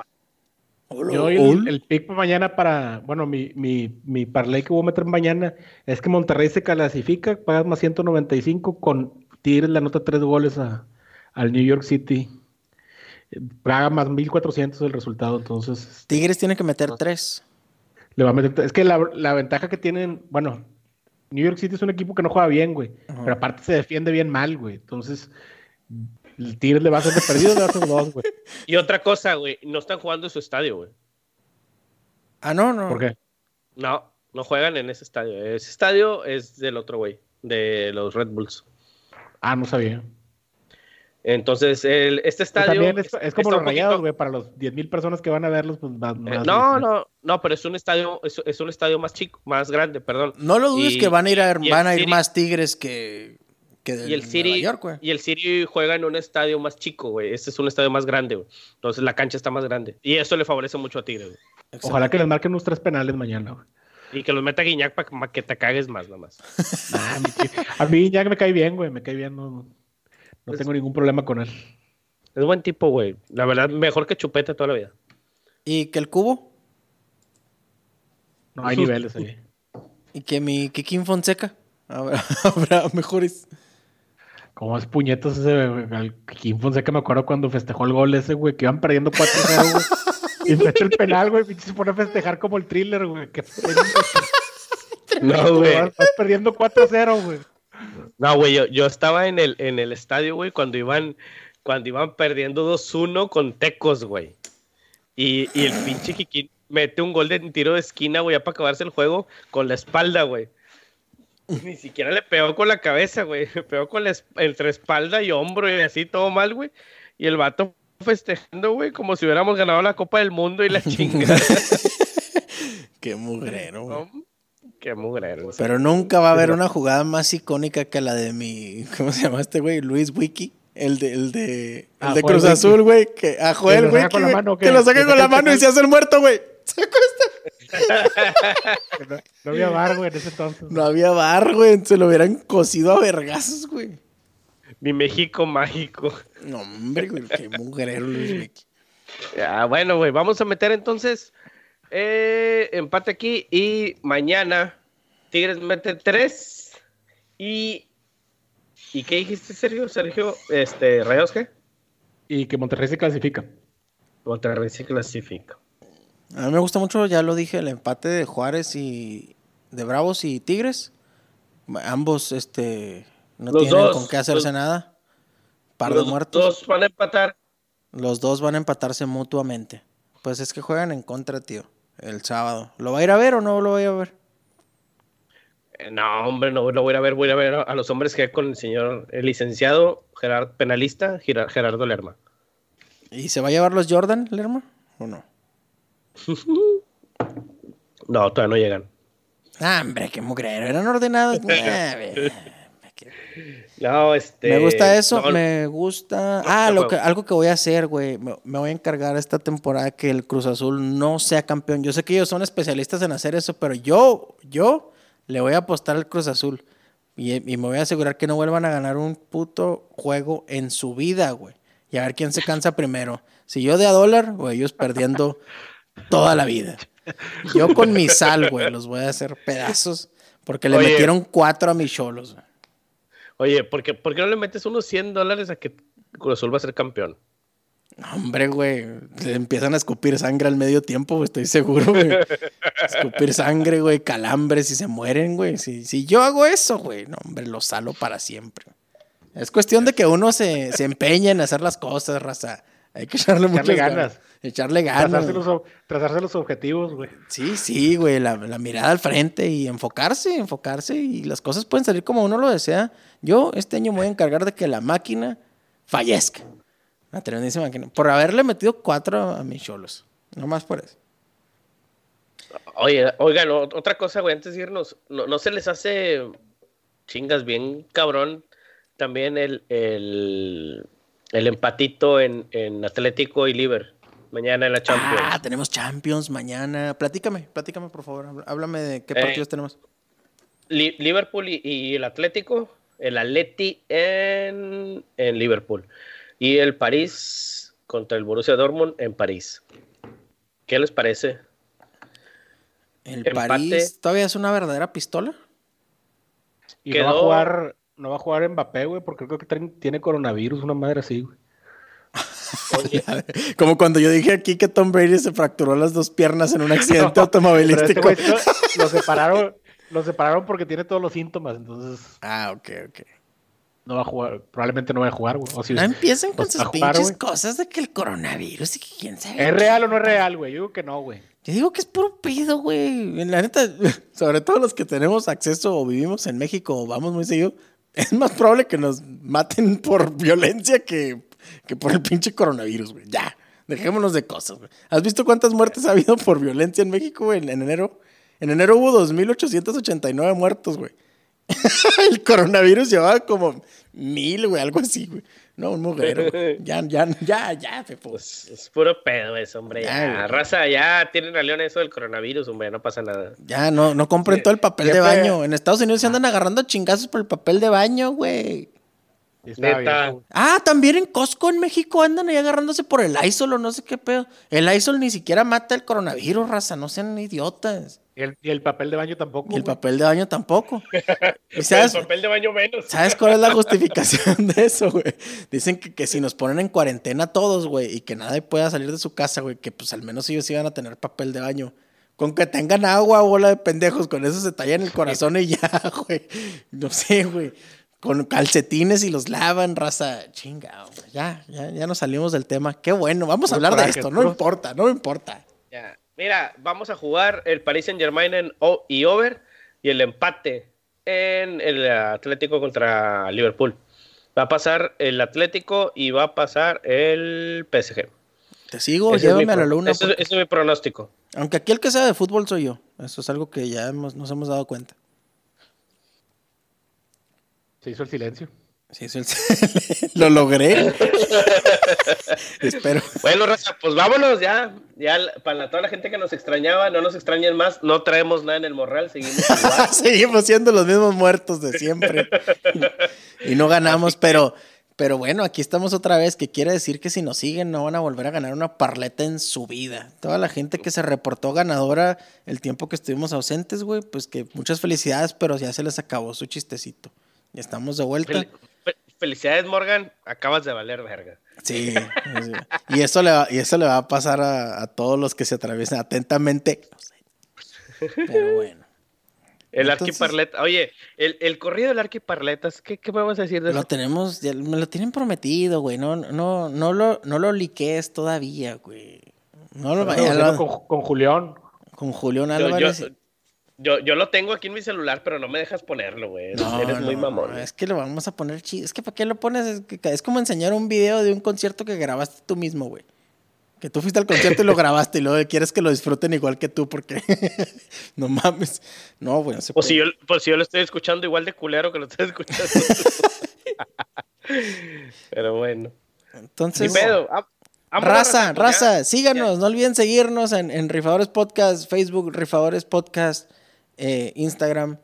Speaker 2: Yo el, el, pick mañana para, bueno, mi, mi, mi parlay que voy a meter mañana es que Monterrey se clasifica, pagas más 195 con Tigres la nota tres goles a, al New York City. Paga más 1400 el resultado, entonces. Este,
Speaker 1: Tigres tiene que meter tres.
Speaker 2: Le va a meter, es que la, la, ventaja que tienen, bueno, New York City es un equipo que no juega bien, güey, pero aparte se defiende bien mal, güey. Entonces, el Tigres le va a hacer de perdido, le va a hacer dos, güey.
Speaker 3: Y otra cosa, güey, no están jugando en su estadio, güey.
Speaker 1: Ah, no, no.
Speaker 2: ¿Por qué?
Speaker 3: No, no juegan en ese estadio. Ese estadio es del otro güey, de los Red Bulls.
Speaker 2: Ah, no sabía.
Speaker 3: Entonces, el, este estadio.
Speaker 2: es, como los rayados, güey, para los 10.000 personas que van a verlos, pues más.
Speaker 3: Eh, no, no, no, pero es un estadio, es, un estadio más chico, más grande, perdón.
Speaker 1: No lo dudes que van a ir, van a ir más tigres que,
Speaker 3: y el City, Y el City juega en un estadio más chico, güey. Este es un estadio más grande, güey. Entonces la cancha está más grande. Y eso le favorece mucho a Tigre, güey.
Speaker 2: Ojalá que les marquen unos tres penales mañana, güey.
Speaker 3: Y que los meta Guiñac para que te cagues más, nada más.
Speaker 2: a mí Guiñac me cae bien, güey. Me cae bien. No, no tengo ningún problema con él.
Speaker 3: Es buen tipo, güey. La verdad, mejor que Chupete toda la vida.
Speaker 1: ¿Y que el cubo?
Speaker 2: No hay niveles ahí.
Speaker 1: ¿Y que mi Kikin Fonseca? habrá mejores.
Speaker 2: Como es puñetos ese, el Kim Fonseca me acuerdo cuando festejó el gol ese, güey, que iban perdiendo 4-0, güey. y mete el penal, güey, y se pone a festejar como el thriller, güey.
Speaker 3: no, güey.
Speaker 2: Estás perdiendo 4-0, güey.
Speaker 3: No, güey, yo, yo, estaba en el, en el estadio, güey, cuando iban, cuando iban perdiendo 2-1 con Tecos, güey. Y, y el pinche Kikín mete un gol de tiro de esquina, güey, ya para acabarse el juego con la espalda, güey. Ni siquiera le pegó con la cabeza, güey. Le pegó con la entre espalda y hombro y así todo mal, güey. Y el vato festejando, güey, como si hubiéramos ganado la Copa del Mundo y la chingada.
Speaker 1: Qué mugrero, güey.
Speaker 3: Qué mugrero.
Speaker 1: Pero nunca va a haber una jugada más icónica que la de mi. ¿Cómo se llama este güey? Luis Wiki. El de, el de, el ah, de Cruz Azul, güey. Que, a Joel, güey. Que, que, lo saque con la mano y se hace el muerto, güey. Se
Speaker 2: no, había bar, güey, en ese entonces.
Speaker 1: No había bar, güey. Se lo hubieran cosido a vergazos, güey.
Speaker 3: Mi México mágico.
Speaker 1: No, hombre, güey, qué mugrero Luis
Speaker 3: Ya, bueno, güey, vamos a meter entonces eh, empate aquí y mañana Tigres mete tres y ¿y qué dijiste, Sergio? Sergio, este, ¿Rayos qué?
Speaker 2: Y que Monterrey se clasifica.
Speaker 3: Monterrey se clasifica.
Speaker 1: A mí me gusta mucho, ya lo dije, el empate de Juárez y de Bravos y Tigres. Ambos este, no tienen con qué hacerse nada. Par de muertos.
Speaker 3: Los dos van a empatar.
Speaker 1: Los dos van a empatarse mutuamente. Pues es que juegan en contra, tío. El sábado. ¿Lo va a ir a ver o no lo voy a ver?
Speaker 3: Eh, no, hombre, no lo voy a ir a ver. Voy a ir a ver a los hombres que hay con el señor, el licenciado Gerard, penalista Gerardo Lerma.
Speaker 1: ¿Y se va a llevar los Jordan, Lerma? ¿O no?
Speaker 3: No, todavía no llegan.
Speaker 1: Ah, hombre, qué mugrero. Eran ordenados.
Speaker 3: No, este.
Speaker 1: Me gusta eso,
Speaker 3: no,
Speaker 1: me gusta. Ah, lo que, algo que voy a hacer, güey. Me, me voy a encargar esta temporada que el Cruz Azul no sea campeón. Yo sé que ellos son especialistas en hacer eso, pero yo, yo le voy a apostar al Cruz Azul. Y, y me voy a asegurar que no vuelvan a ganar un puto juego en su vida, güey. Y a ver quién se cansa primero. Si yo de a dólar o ellos perdiendo toda la vida. Yo con mi sal, güey, los voy a hacer pedazos. Porque le
Speaker 3: Oye.
Speaker 1: metieron cuatro a mis cholos, güey.
Speaker 3: Oye, ¿por qué, por qué no le metes unos 100 dólares a que Cruz Azul va a ser campeón?
Speaker 1: No, Hombre, güey, le empiezan a escupir sangre al medio tiempo, güey, estoy seguro, güey. Escupir sangre, güey, calambres y se mueren, güey. Si, si yo hago eso, güey, no, hombre, lo salo para siempre. Es cuestión de que uno se, se empeñe en hacer las cosas, raza. Hay que echarle,
Speaker 2: Echarle
Speaker 1: muchas
Speaker 2: ganas.
Speaker 1: Echarle ganas.
Speaker 2: Trazarse los, trazarse los objetivos, güey.
Speaker 1: Sí, sí, güey, la, la mirada al frente y enfocarse, enfocarse y las cosas pueden salir como uno lo desea. Yo este año me voy a encargar de que la máquina fallezca. La tremendísima máquina. Por haberle metido cuatro a mis cholos. No más por eso.
Speaker 3: Oye, oigan, otra cosa, güey, antes de irnos, ¿no, no se les hace chingas bien cabrón también el, el, el empatito en, en Atlético y Liver mañana en la Champions?
Speaker 1: Ah, tenemos Champions mañana. Platícame, platícame, por favor. Háblame de qué
Speaker 3: Eh,
Speaker 1: partidos tenemos.
Speaker 3: Li- Liverpool y, y el Atlético, el Atleti en, en Liverpool y el París contra el Borussia Dortmund en París. ¿Qué les parece?
Speaker 1: El
Speaker 3: empate.
Speaker 1: París todavía es una verdadera pistola.
Speaker 2: Y no va a
Speaker 3: Quedó-
Speaker 2: jugar, no va a jugar Mbappé, güey, porque creo que tiene coronavirus, una madre así, güey.
Speaker 3: Oye,
Speaker 1: Como cuando yo dije aquí que Tom Brady se fracturó las dos piernas en un accidente
Speaker 2: este
Speaker 1: automovilístico.
Speaker 2: güey lo, separaron, lo separaron porque tiene todos los síntomas, entonces
Speaker 1: Ah, ok, ok.
Speaker 2: no va a jugar, probablemente no va a jugar, güey. O si-
Speaker 1: No empiecen con sus
Speaker 2: jugar,
Speaker 1: pinches
Speaker 2: güey.
Speaker 1: cosas de que el coronavirus y que quién sabe.
Speaker 2: ¿Es real o no es real, güey? Yo digo que no, güey.
Speaker 1: Yo digo que es puro pedo, güey. En La neta, sobre todo los que tenemos acceso o vivimos en México o vamos muy seguido, es más probable que nos maten por violencia que, que por el pinche coronavirus, güey. Ya, dejémonos de cosas, güey. ¿Has visto cuántas muertes ha habido por violencia en México güey, en, en enero? En enero hubo 2.889 muertos, güey. el coronavirus llevaba como mil, güey, algo así, güey. No, un mugrero. Ya, ya, ya, ya, Pepo.
Speaker 3: pues, es puro pedo eso, hombre.
Speaker 1: Ya,
Speaker 3: raza, ya tienen a León eso del coronavirus, hombre, no pasa nada.
Speaker 1: Ya, no, no compren todo el papel de baño. En Estados Unidos se andan agarrando chingazos por el papel de baño, güey.
Speaker 3: Neta.
Speaker 1: Ah, también en Costco, en México, andan ahí agarrándose por el ISOL o no sé qué pedo. El ISOL ni siquiera mata el coronavirus, raza, no sean idiotas.
Speaker 2: Y el, y el papel de baño tampoco.
Speaker 1: Y el
Speaker 2: güey.
Speaker 1: papel de baño tampoco. ¿Y sabes,
Speaker 3: El papel de baño menos.
Speaker 1: ¿Sabes cuál es la justificación de eso, güey? Dicen que, que si nos ponen en cuarentena todos, güey, y que nadie pueda salir de su casa, güey, que pues al menos ellos iban a tener papel de baño. Con que tengan agua, bola de pendejos, con eso se tallan el corazón y ya, güey. No sé, güey. Con calcetines y los lavan, raza. Chinga, güey. Ya, ya, ya nos salimos del tema. Qué bueno, vamos a hablar de esto. No importa, no importa.
Speaker 3: Ya. Mira, vamos a jugar el Paris Saint Germain en o y over y el empate en el Atlético contra Liverpool. Va a pasar el Atlético y va a pasar el PSG.
Speaker 1: Te sigo,
Speaker 3: Ese
Speaker 1: llévame a la luna.
Speaker 3: ese es-
Speaker 1: porque-
Speaker 3: ese es mi pronóstico.
Speaker 1: Aunque aquí el que sabe de fútbol soy yo. Eso es algo que ya hemos- nos hemos dado cuenta.
Speaker 2: Se hizo el silencio.
Speaker 1: Sí, eso es- lo logré. Espero.
Speaker 3: Bueno, Raza, pues vámonos ya. Ya para toda la gente que nos extrañaba, no nos extrañen más. No traemos nada en el morral, seguimos igual.
Speaker 1: Seguimos siendo los mismos muertos de siempre. y no ganamos, pero, pero bueno, aquí estamos otra vez, que quiere decir que si nos siguen no van a volver a ganar una parleta en su vida. Toda la gente que se reportó ganadora el tiempo que estuvimos ausentes, güey, pues que muchas felicidades, pero ya se les acabó su chistecito. Ya estamos de vuelta.
Speaker 3: Fel- fe- felicidades, Morgan. Acabas de valer verga.
Speaker 1: Sí, sí. Y eso le va, y eso le va a pasar a, a todos los que se atraviesen atentamente. No sé. Pero bueno.
Speaker 3: El
Speaker 1: Entonces-
Speaker 3: arquiparleta. Oye, el, el corrido del arquiparletas, ¿qué, ¿qué vamos a decir de
Speaker 1: Lo
Speaker 3: eso?
Speaker 1: tenemos, ya me lo tienen prometido, güey. No, no, no lo, no lo liquees todavía, güey. No lo
Speaker 2: Estamos
Speaker 1: vaya
Speaker 2: haciendo con, con Julián.
Speaker 1: con Julián
Speaker 3: Yo, yo,
Speaker 1: Álvarez.
Speaker 3: Yo, yo lo tengo aquí en mi celular, pero no me dejas ponerlo, güey.
Speaker 1: No,
Speaker 3: Eres muy mamón.
Speaker 1: Es que lo vamos a poner chido. Es que ¿para qué lo pones? Es, que- es como enseñar un video de un concierto que grabaste tú mismo, güey. Que tú fuiste al concierto y lo grabaste y luego quieres que lo disfruten igual que tú porque no mames. No, güey, no se
Speaker 3: Pues si, yo, pues si yo lo estoy escuchando igual de culero que lo estoy escuchando. Pero bueno.
Speaker 1: Entonces,
Speaker 3: pedo. Ah, vámonos,
Speaker 1: raza,
Speaker 3: ya.
Speaker 1: raza, síganos, no olviden seguirnos en, en Rifadores Podcast, Facebook, Rifadores Podcast, eh, Instagram.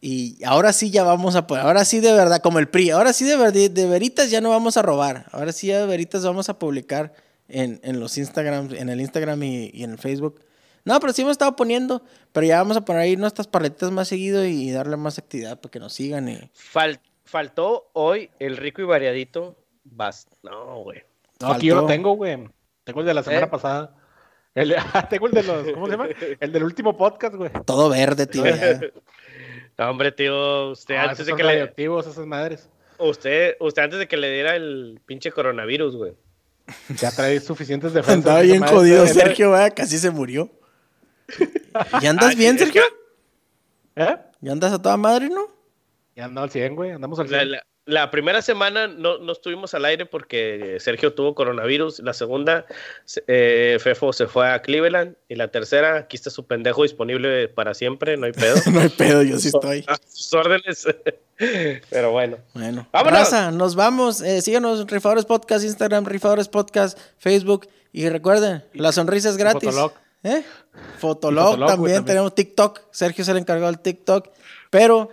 Speaker 1: Y ahora sí ya vamos a poder, ahora sí de verdad, como el PRI, ahora sí de, ver- de veritas ya no vamos a robar, ahora sí ya de veritas vamos a publicar en, en los Instagram, en el Instagram y, y en el Facebook. No, pero sí hemos estado poniendo, pero ya vamos a poner ahí nuestras paletitas más seguido y darle más actividad para que nos sigan y...
Speaker 3: Fal- faltó hoy el rico y variadito. Bast no, güey.
Speaker 2: No, aquí yo lo tengo, güey. Tengo el de la semana
Speaker 3: ¿Eh?
Speaker 2: pasada. El de- ah, tengo el de los, ¿cómo se llama? El del último podcast, güey.
Speaker 1: Todo verde, tío.
Speaker 3: No, hombre, tío, usted
Speaker 2: Ah,
Speaker 3: antes
Speaker 2: esos
Speaker 3: de que le
Speaker 2: esas madres.
Speaker 3: usted, usted antes de que le diera el pinche coronavirus, güey.
Speaker 2: Ya trae suficientes defensas.
Speaker 1: Andaba bien jodido Sergio, ¿verdad? casi se murió. ¿Y andas
Speaker 3: Ah,
Speaker 1: bien, Sergio?
Speaker 2: ¿Eh?
Speaker 1: ¿Ya andas a toda madre, no?
Speaker 2: Ya andamos al 100, güey. Andamos al
Speaker 3: La,
Speaker 2: 100.
Speaker 3: la- la primera semana no, no estuvimos al aire porque Sergio tuvo coronavirus. La segunda, se- eh, Fefo se fue a Cleveland. Y la tercera, aquí está su pendejo disponible para siempre, no hay pedo.
Speaker 1: No hay pedo, yo sí estoy.
Speaker 3: A sus órdenes. Pero bueno.
Speaker 1: Bueno,
Speaker 3: ¡Vámonos!
Speaker 1: raza, nos vamos. Eh, síganos en Rifadores Podcast, Instagram, Rifadores Podcast, Facebook. Y recuerden, la sonrisa es gratis.
Speaker 2: Fotolog.
Speaker 1: ¿Eh? Fotolog,
Speaker 2: Fotolog, güey,
Speaker 1: también,
Speaker 2: también.
Speaker 1: tenemos TikTok. Sergio es el encargado del TikTok. Pero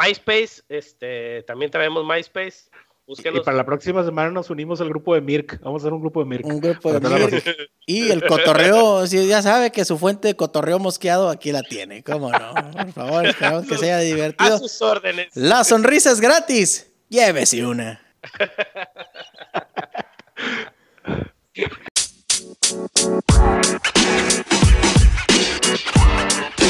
Speaker 3: MySpace, este, también traemos MySpace. Búsquenos.
Speaker 2: Y para la próxima semana nos unimos al grupo de Mirk. Vamos a hacer un grupo de Mirk.
Speaker 1: Un grupo de Mirk. Y el cotorreo, si ya sabe que su fuente de cotorreo mosqueado aquí la tiene. ¿Cómo no? Por favor, esperamos que sea divertido.
Speaker 3: A sus órdenes.
Speaker 1: La sonrisa es gratis. Llévese una.